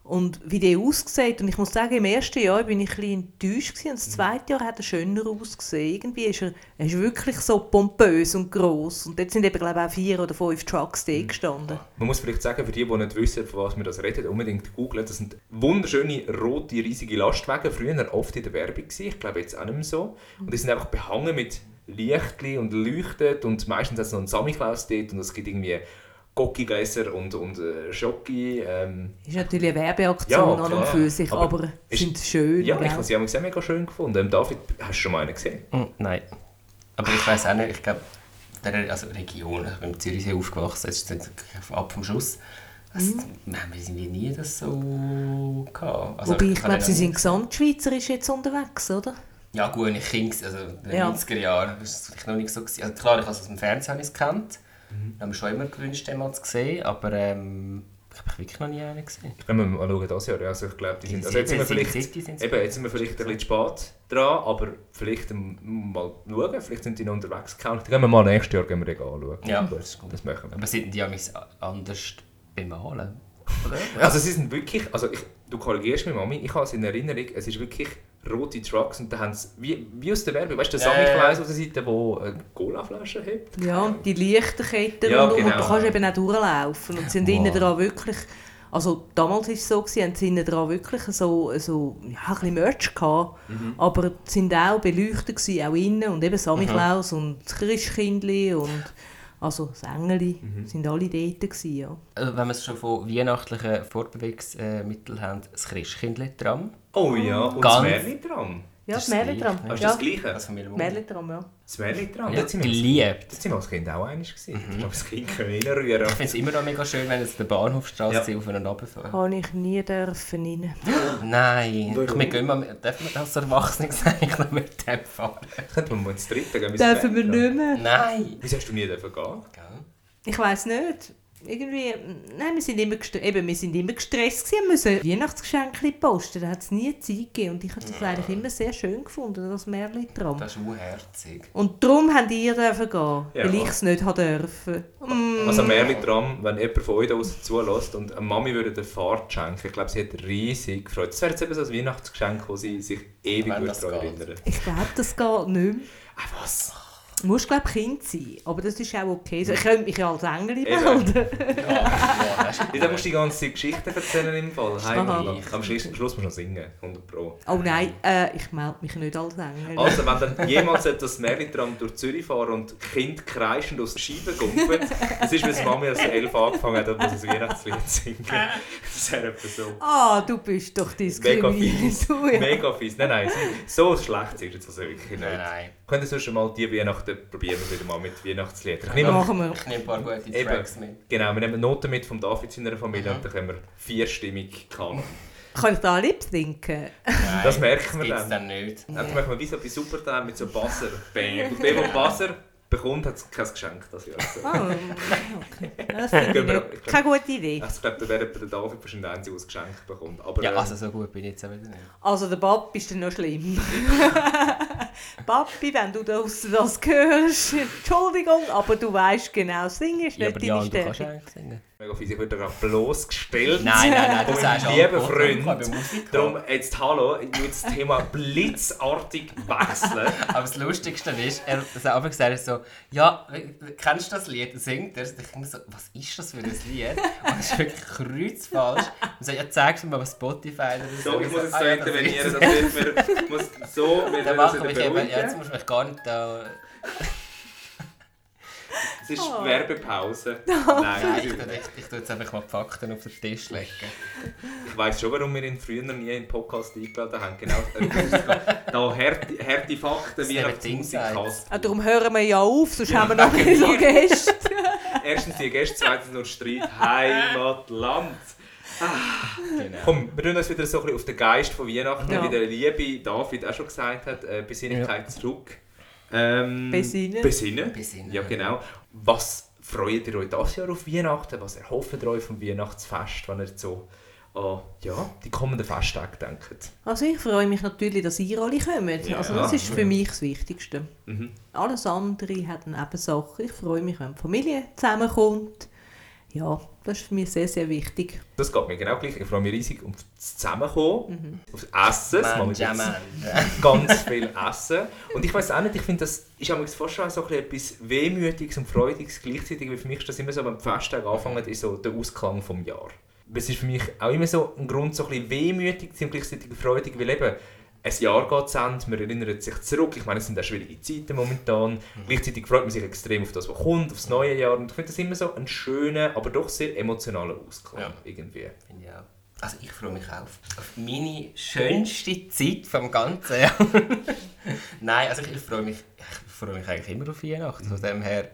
B: Und wie der aussieht, und ich muss sagen, im ersten Jahr bin ich ein bisschen enttäuscht gewesen, und das zweite Jahr hat er schöner ausgesehen. Irgendwie ist er, er ist wirklich so pompös und gross. Und dort sind eben, glaube ich, auch vier oder fünf Trucks da gestanden.
A: Man muss vielleicht sagen, für die, die nicht wissen, von was wir das reden, unbedingt googeln. Das sind wunderschöne, rote, riesige Lastwagen. Früher oft in der Werbung gewesen. Ich glaube jetzt auch nicht mehr so. Und die sind einfach behangen mit Lichtli und leuchtet und meistens hat es noch einen Samichlaus dort und es gibt irgendwie Gokigläser und, und äh, Schoki. Ähm,
B: Ist natürlich eine Werbeaktion
A: Ja,
B: an und für sich,
A: Aber
B: aber,
A: ist-
B: sind schön.
A: ja, ich
B: gell?
A: habe sie auch sehr mega schön gefunden. Ähm, David, hast du schon mal einen gesehen?
C: Hm, Nein. Aber ich weiß auch nicht, ich glaube, der also Region, ich bin in Zürichsee aufgewachsen, jetzt ab vom Schuss. Also, Wir haben irgendwie nie das so gehabt. Also,
B: Wobei, ich glaube, sie sind gesamtschweizerisch jetzt unterwegs, oder?
C: Ja gut, ich Kind, also in den
B: Ja.
C: 90er Jahren, das ist vielleicht noch nicht so gewesen. Also klar, ich habe es aus dem Fernsehen gekannt.
A: Mhm.
C: Ich habe mir schon immer gewünscht, den mal zu sehen, aber ähm, ich habe wirklich noch nie einen gesehen.
A: Wenn wir mal schauen, das Jahr, ja, also ich glaube, die sind, also jetzt sind wir
C: City-
A: vielleicht, eben, jetzt sind wir vielleicht ein bisschen spät dran, aber vielleicht mal schauen, vielleicht sind die noch unterwegs gekannt. Dann gehen wir mal nächstes Jahr gehen wir den anschauen.
C: Ja,
A: das,
C: das ist gut.
A: das machen wir.
C: Aber sind die ja anders bemalen? Oder?
A: Also sie sind wirklich, also ich, du korrigierst mich Mami, ich habe es in Erinnerung, es ist wirklich rote Trucks und da haben sie, wie, wie aus der Werbung, weißt du, der
C: ja.
A: Samichlaus auf der Seite, der eine Colaflasche hat?
B: Ja, und die Lichterketten
A: Ja,
B: und
A: genau.
B: du kannst eben auch durchlaufen. Und sie sind
A: Wow.
B: innen dran wirklich, also damals war es so, gewesen, haben sie innen dran wirklich so, so ja, ein bisschen Merch gehabt.
A: Mhm.
B: Aber sie sind auch beleuchtet gewesen, auch innen und eben Samichlaus und das Christkindli und also das Engeli,
A: Mhm.
B: sind alle dort gewesen, ja.
C: Also, wenn wir es schon von weihnachtlichen Fortbewegungsmitteln haben, das Christkindli-Tram.
A: Oh ja, und
C: Ganz-
A: das dran.
B: Ja,
C: Das
B: das
C: ist das
B: Märlitram.
C: Gleiche.
A: Ist
B: Ja,
A: das Gleiche?
C: Das Familie Mumm.
B: Märlitram, ja.
A: Das Märlitram?
C: Ja,
A: Dort sind wir
C: geliebt.
A: dort sind wir als Kind auch einig gewesen.
C: Mhm.
A: Ich glaube, das Kind können reinrühren.
C: Ich finde es immer noch mega schön, wenn jetzt der Bahnhofstraße
A: Ja.
C: auf und runterfahren.
B: Habe ich nie dürfen rein.
C: Nein,
A: Warum?
C: wir gehen mal, dürfen wir als Erwachsene eigentlich noch mit dem fahren?
A: Könnten wir mal ins dritte gehen?
B: Dürfen wir nicht mehr?
C: Nein!
A: Wieso hast du nie dürfen gehen?
B: Ich weiß nicht. Irgendwie, nein, wir sind immer, eben, wir sind immer gestresst gewesen, wir müssen Weihnachtsgeschenke posten, da hat es nie Zeit gegeben und ich habe das eigentlich immer sehr schön gefunden, das Märlitram.
C: Das ist unherzig.
B: Und darum habt ihr dürfen gehen,
A: Ja.
B: weil ich es nicht habe dürfen. Mm.
A: Also Märlitram, wenn jemand von euch da draussen zulässt und eine Mami würde eine Fahrt schenken, ich glaube, sie hätte riesig gefreut. Das wäre jetzt eben so ein Weihnachtsgeschenk, wo sie sich ewig daran erinnern.
B: Ich glaube, das geht nicht mehr.
A: Ah, was?
B: Du musst, glaube ich, Kind sein, aber das ist auch okay. Ich könnte mich ja als Engel melden.
C: Ja, ja, das
A: dann musst du die ganze Zeit Geschichten erzählen im Fall. Heimlich. Am Schluss, Schluss musst du noch singen, 100 Pro.
B: Oh nein, äh, ich melde mich nicht als Engel.
A: Also, wenn dann jemals das Märlitram durch Zürich fahren und Kinder kreischend aus der Scheibe gumpfen, das ist, die Mami als elf angefangen hat, dass ein Weihnachtslied zu singen. Das wäre etwa so.
B: Ah, du bist doch
A: Mega
B: diskriminierend.
A: fies. Mega fies. Nein, nein, so schlecht ist es also wirklich nicht.
C: Nein, nein.
A: Könnt ihr sonst mal die Weihnachten probieren wir wieder mal mit Weihnachtsliedern? Ich nehme,
B: Machen wir.
C: Ich nehme ein paar gute
A: Eben.
C: Tracks mit.
A: genau, wir nehmen Noten mit von David seiner Familie
C: Mhm.
A: und dann können wir vierstimmig kanon.
B: Kann ich da Lip trinken?
C: Nein,
A: Das merken wir
C: gibt's
A: dann.
C: dann nicht.
A: Dann machen wir wie so bei Supertime mit so Buzzer. Bang. Und wer, der Buzzer bekommt, hat kein Geschenk das Jahr. So.
B: Ah, okay. Das. Keine gute Idee.
A: Also, ich glaube, da wäre der David wahrscheinlich der Einzige, der ein Geschenk bekommt. Aber,
C: Ja,
A: ähm,
C: also so gut bin ich jetzt auch wieder nicht.
B: Also der Papi ist dann noch schlimm. Papi, wenn du das, das hörst, Entschuldigung, aber du weißt genau, singen ist
C: Ja,
B: nicht
C: aber
B: deine
C: Jan, du kannst
B: Stärke.
C: eigentlich singen.
A: Ich würde gerade bloßgestellt.
C: Nein, nein, nein, das sagst du
A: lieben
C: auch.
A: Freund.
C: Ich habe Musik
A: Darum, jetzt hallo, ich muss das Thema blitzartig wechseln.
C: Aber das Lustigste ist, er hat aber gesagt so, ja, kennst du das Lied? Singt er. Und ich denke so, was ist das für ein Lied? Und es ist wirklich kreuzfalsch. Und so, ja, zeig's mir mal Spotify oder so.
A: So, ich muss jetzt
C: ah,
A: so intervenieren,
C: das
A: wird mir, muss so, wir
C: Dann machen wir eben, ja, jetzt musst du mich gar nicht da...
A: Es ist
B: Oh.
A: Werbepause.
C: Nein,
A: Nein,
C: ich, ich, ich tue jetzt einfach mal die Fakten auf den Tisch legen.
A: ich weiss schon, warum wir ihn früher nie in den Podcast eingeladen haben. Genau, da harte, harte Fakten,
C: Das
A: wie
C: sind eben
A: die Musik
C: Insights.
A: hasst.
B: Ah, darum hören wir ja auf, sonst
A: Ja,
B: haben wir noch nicht so. Gäste.
A: Erstens die Gäste, zweitens noch Streit, Heimat, Land.
C: Genau.
A: Komm, wir tun uns wieder so ein bisschen auf den Geist von Weihnachten,
B: Ja.
A: wie der liebe David auch schon gesagt hat, äh, Besinnlichkeit zurück. Ähm,
B: Besinnen.
A: Besinnen.
C: Besinnen.
A: Ja, genau. Was freut ihr euch dieses Jahr auf Weihnachten? Was erhofft ihr euch vom Weihnachtsfest, wenn ihr so an ja, die kommenden Festtage denkt?
B: Also ich freue mich natürlich, dass ihr alle kommt.
A: Ja.
B: Also das ist für mich das Wichtigste.
A: Mhm.
B: Alles andere hat eine Nebensache. Ich freue mich, wenn die Familie zusammenkommt. Ja, das ist für mich sehr, sehr wichtig.
A: Das geht mir genau gleich. Ich freue mich riesig auf das Zusammenkommen, auf das Essen. Machen wir
C: man.
A: ganz viel Essen. Und ich weiß auch nicht, ich finde, das ist manchmal fast schon so ein bisschen etwas Wehmütiges und Freudiges gleichzeitig, weil für mich ist das immer so, wenn die Festtage anfangen, ist so der Ausklang vom Jahr. Es ist für mich auch immer so ein Grund, so ein bisschen wehmütig zu sein und gleichzeitig freudig, weil eben ein Jahr geht zu Ende, man erinnert sich zurück. Ich meine, es sind auch schwierige Zeiten momentan. Gleichzeitig freut man sich extrem auf das, was kommt, aufs neue Jahr. Und ich finde das immer so einen schönen, aber doch sehr emotionalen Ausklang
C: Ja.
A: irgendwie.
C: Finde ich auch. Also ich freue mich auch auf, auf meine schönste Zeit vom ganzen Jahr. Nein, also ich, freue mich, ich freue mich eigentlich immer auf Weihnachten. Von dem her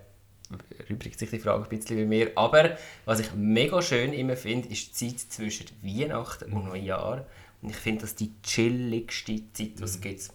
C: übrigens sich die Frage ein bisschen bei mir. Aber was ich mega schön immer finde, ist die Zeit zwischen Weihnachten und Neujahr. Und ich finde das die chilligste Zeit, die es gibt.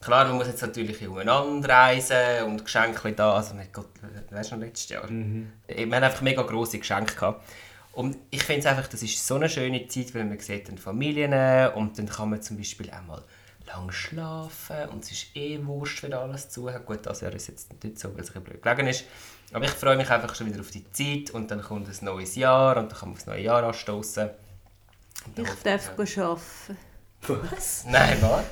C: Klar, man muss jetzt natürlich umeinander reisen und Geschenke da. Also, mein Gott, weißt du noch letztes Jahr? Wir haben einfach mega grosse Geschenke gehabt. Und ich finde es einfach, das ist so eine schöne Zeit, weil man sieht dann Familien und dann kann man zum Beispiel auch mal lang schlafen und es ist eh wurscht, wenn alles zu hat. Gut, das Jahr ist jetzt nicht so, weil es ein blöd gelegen ist. Aber ich freue mich einfach schon wieder auf die Zeit und dann kommt ein neues Jahr und dann kann man aufs neue Jahr anstoßen.
B: Ich darf arbeiten.
A: Was?
C: Nein, was?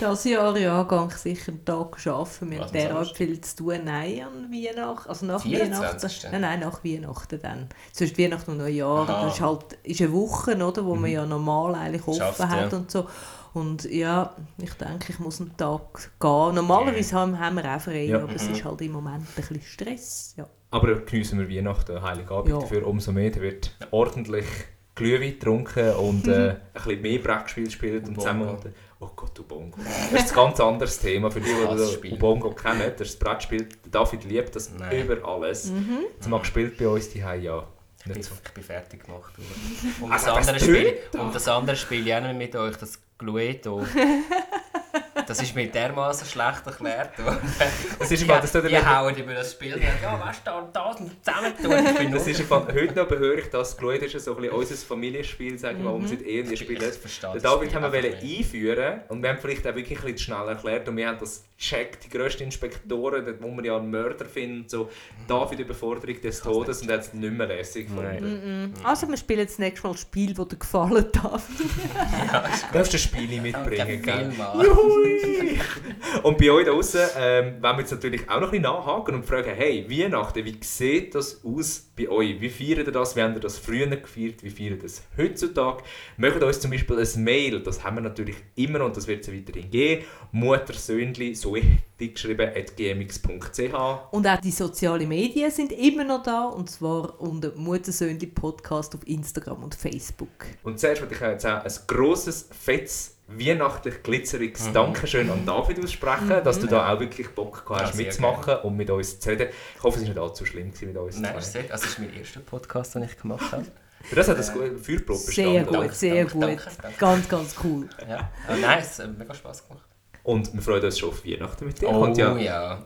B: Das Jahr ja, gehe ich sicher einen Tag arbeiten. Wir haben derart viel zu tun. Nein, an Weihnachten. Also nach
C: 24.
B: Weihnachten. Nein, nein, nach Weihnachten dann. Sonst Weihnachten und Neujahr.
C: Aha.
B: Das ist halt ist eine Woche, oder, wo man ja normal eigentlich offen
C: Schafft,
B: hat
C: ja.
B: und so. Und ja, ich denke, ich muss einen Tag gehen. Normalerweise haben haben wir auch frei,
A: Ja.
B: aber es ist halt im Moment ein bisschen Stress. Ja.
A: Aber geniessen wir Weihnachten, Heiligabend
B: Ja.
A: dafür umso mehr. Da wird ordentlich Glühwein getrunken und äh,
B: Mhm.
A: ein bisschen mehr Brettspiel gespielt und
C: Bongo.
A: zusammen... Oh Gott, Ubongo. Das ist ein ganz anderes Thema für die, die das
C: Spiel.
A: Ubongo kennen. Das ist das Brettspiel. David liebt das
C: Nein.
A: über alles.
B: Mhm.
A: Jetzt mal gespielt bei uns die ja.
C: Ich bin,
A: Nicht so.
C: ich bin fertig gemacht. Und
A: Also,
C: das, andere Spiel, und das andere Spiel ich auch noch mit euch, das Cluedo. Das ist mir dermaßen schlecht erklärt.
A: Das ist
C: Die,
A: mal, das
C: die hauen über das Spiel und sagen, ja, weißt du, da und das und zusammen tun. Ich bin
A: Das ist Fall, heute noch behöre ich das. Cluedo ist ja so ein bisschen unser Familienspiel, sag mal, wo wir seit eh nie spielen. Den
C: das
A: David haben wir
C: einfach
A: einführen und wir haben vielleicht auch wirklich ein bisschen schnell erklärt und wir haben das gecheckt, die grössten Inspektoren, dort, wo wir ja einen Mörder finden, so David Überforderung des Todes und hat es nicht mehr lässig gefunden.
B: Mhm. Also wir spielen das nächste Mal ein Spiel, das dir gefallen darf.
A: Du darfst ein Spiel mitbringen, gell?
C: vielmals.
A: Und bei euch da draussen ähm, wollen wir jetzt natürlich auch noch ein bisschen nachhaken und fragen, hey, Weihnachten, wie sieht das aus bei euch? Wie feiert ihr das? Wie habt ihr das früher gefeiert? Wie feiert ihr das heutzutage? Möchtet uns zum Beispiel ein Mail, das haben wir natürlich immer und das wird es weiterhin geben, muttersöhnli, so geschrieben, at gmx.ch.
B: Und auch die sozialen Medien sind immer noch da, und zwar unter Muttersöhnli Podcast auf Instagram und Facebook.
A: Und zuerst würde ich jetzt auch ein grosses, fettes, weihnachtlich glitzeriges Dankeschön an David aussprechen, dass du da auch wirklich Bock gehabt hast
C: Ja,
A: mitzumachen und mit uns zu reden. Ich hoffe, es war nicht allzu schlimm gewesen mit uns.
C: Nein, das ist, sehr- also das ist mein erster Podcast, den ich gemacht habe.
A: Für das hat das äh, Feuerprobe
B: Sehr
A: bestanden.
B: gut,
C: Danke,
B: sehr
C: danke,
B: gut.
C: danke, danke.
B: Ganz, ganz cool.
C: Ja. Aber nein, es hat mega Spass gemacht.
A: Und wir freuen uns schon auf Weihnachten mit dir.
C: Oh
A: Kommt ja,
C: ja.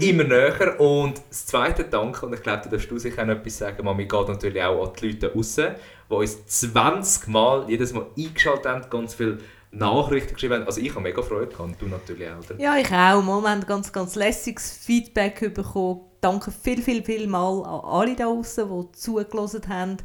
A: immer näher. Und das zweite Danke, und ich glaube, da darfst du sicher auch noch etwas sagen, Mami, geht natürlich auch an die Leute raus, die uns 20 Mal jedes Mal eingeschaltet haben, ganz viele Nachrichten geschrieben haben. Also ich habe mega Freude gehabt und du natürlich auch. Oder?
B: Ja, ich auch. Wir haben ganz, ganz lässiges Feedback bekommen. Danke viel, viel, viel mal an alle da draußen, die zugelassen haben.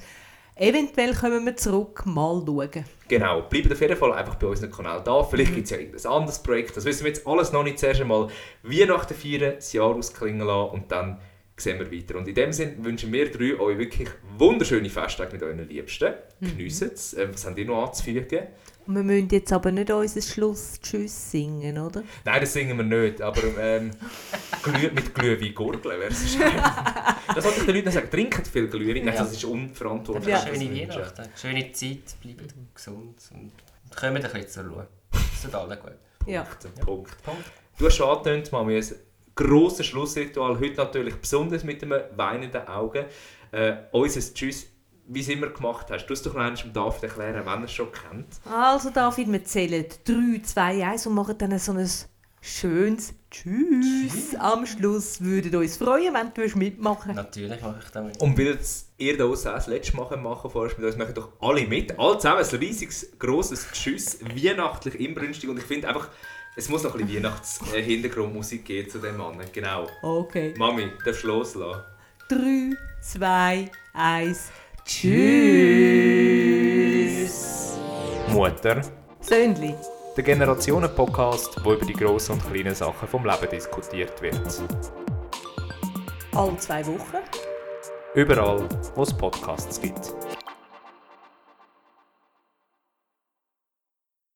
B: Eventuell kommen wir zurück, mal schauen.
A: Genau, bleibt auf jeden Fall einfach bei unserem Kanal da. Vielleicht gibt es ja irgendein anderes Projekt. Das wissen wir jetzt alles noch nicht. Zuerst einmal Weihnachten feiern, das Jahr ausklingen lassen und dann sehen wir weiter. Und in dem Sinne wünschen wir drei euch wirklich wunderschöne Festtage mit euren Liebsten. Geniessen es. Ähm, was habt ihr noch anzufügen?
B: Und wir müssen jetzt aber nicht unser Schluss-Tschüss singen, oder?
A: Nein, das singen wir nicht, aber ähm, Glüh mit Glühwein gurgeln wäre es Das wollte ich den Leuten sagen. Trinkt viel Glühwein.
C: Ja.
A: das ist unverantwortlich.
B: Ja.
A: das
C: Schöne. Weihnachten, schöne Zeit, bleibt gesund und kommt ein bisschen zur Ruhe. Es tut allen gut.
B: Ja.
A: Punkt. Punkt.
C: Punkt.
A: Du hast schon angetönt, Mami, ein grosses Schlussritual. Heute natürlich besonders mit einem weinenden Auge. Äh, unser Tschüss, wie es immer gemacht hast. Du hast doch noch einmal dem David erklären, wenn er es schon kennt.
B: Also David, wir zählen 3, 2, 1 und machen dann so ein schönes Tschüss. Am Schluss würden uns freuen, wenn du mitmachen
C: Natürlich mache ich damit.
A: Und weil es ihr da draussen auch das letzte Mal machen vorher mit uns, machen doch alle mit. Alle zusammen ein riesiges, grosses Tschüss, weihnachtlich, inbrünstig. Und ich finde einfach, es muss noch ein bisschen Weihnachts-Hintergrundmusik geben zu dem Mann. Genau.
B: Okay.
A: Mami, darfst du loslassen?
B: 3, 2, 1. Tschüss.
A: Mutter.
B: Söhnli.
A: Der Generationen-Podcast, wo über die grossen und kleinen Sachen vom Leben diskutiert wird.
B: Alle zwei Wochen.
A: Überall, wo es Podcasts gibt.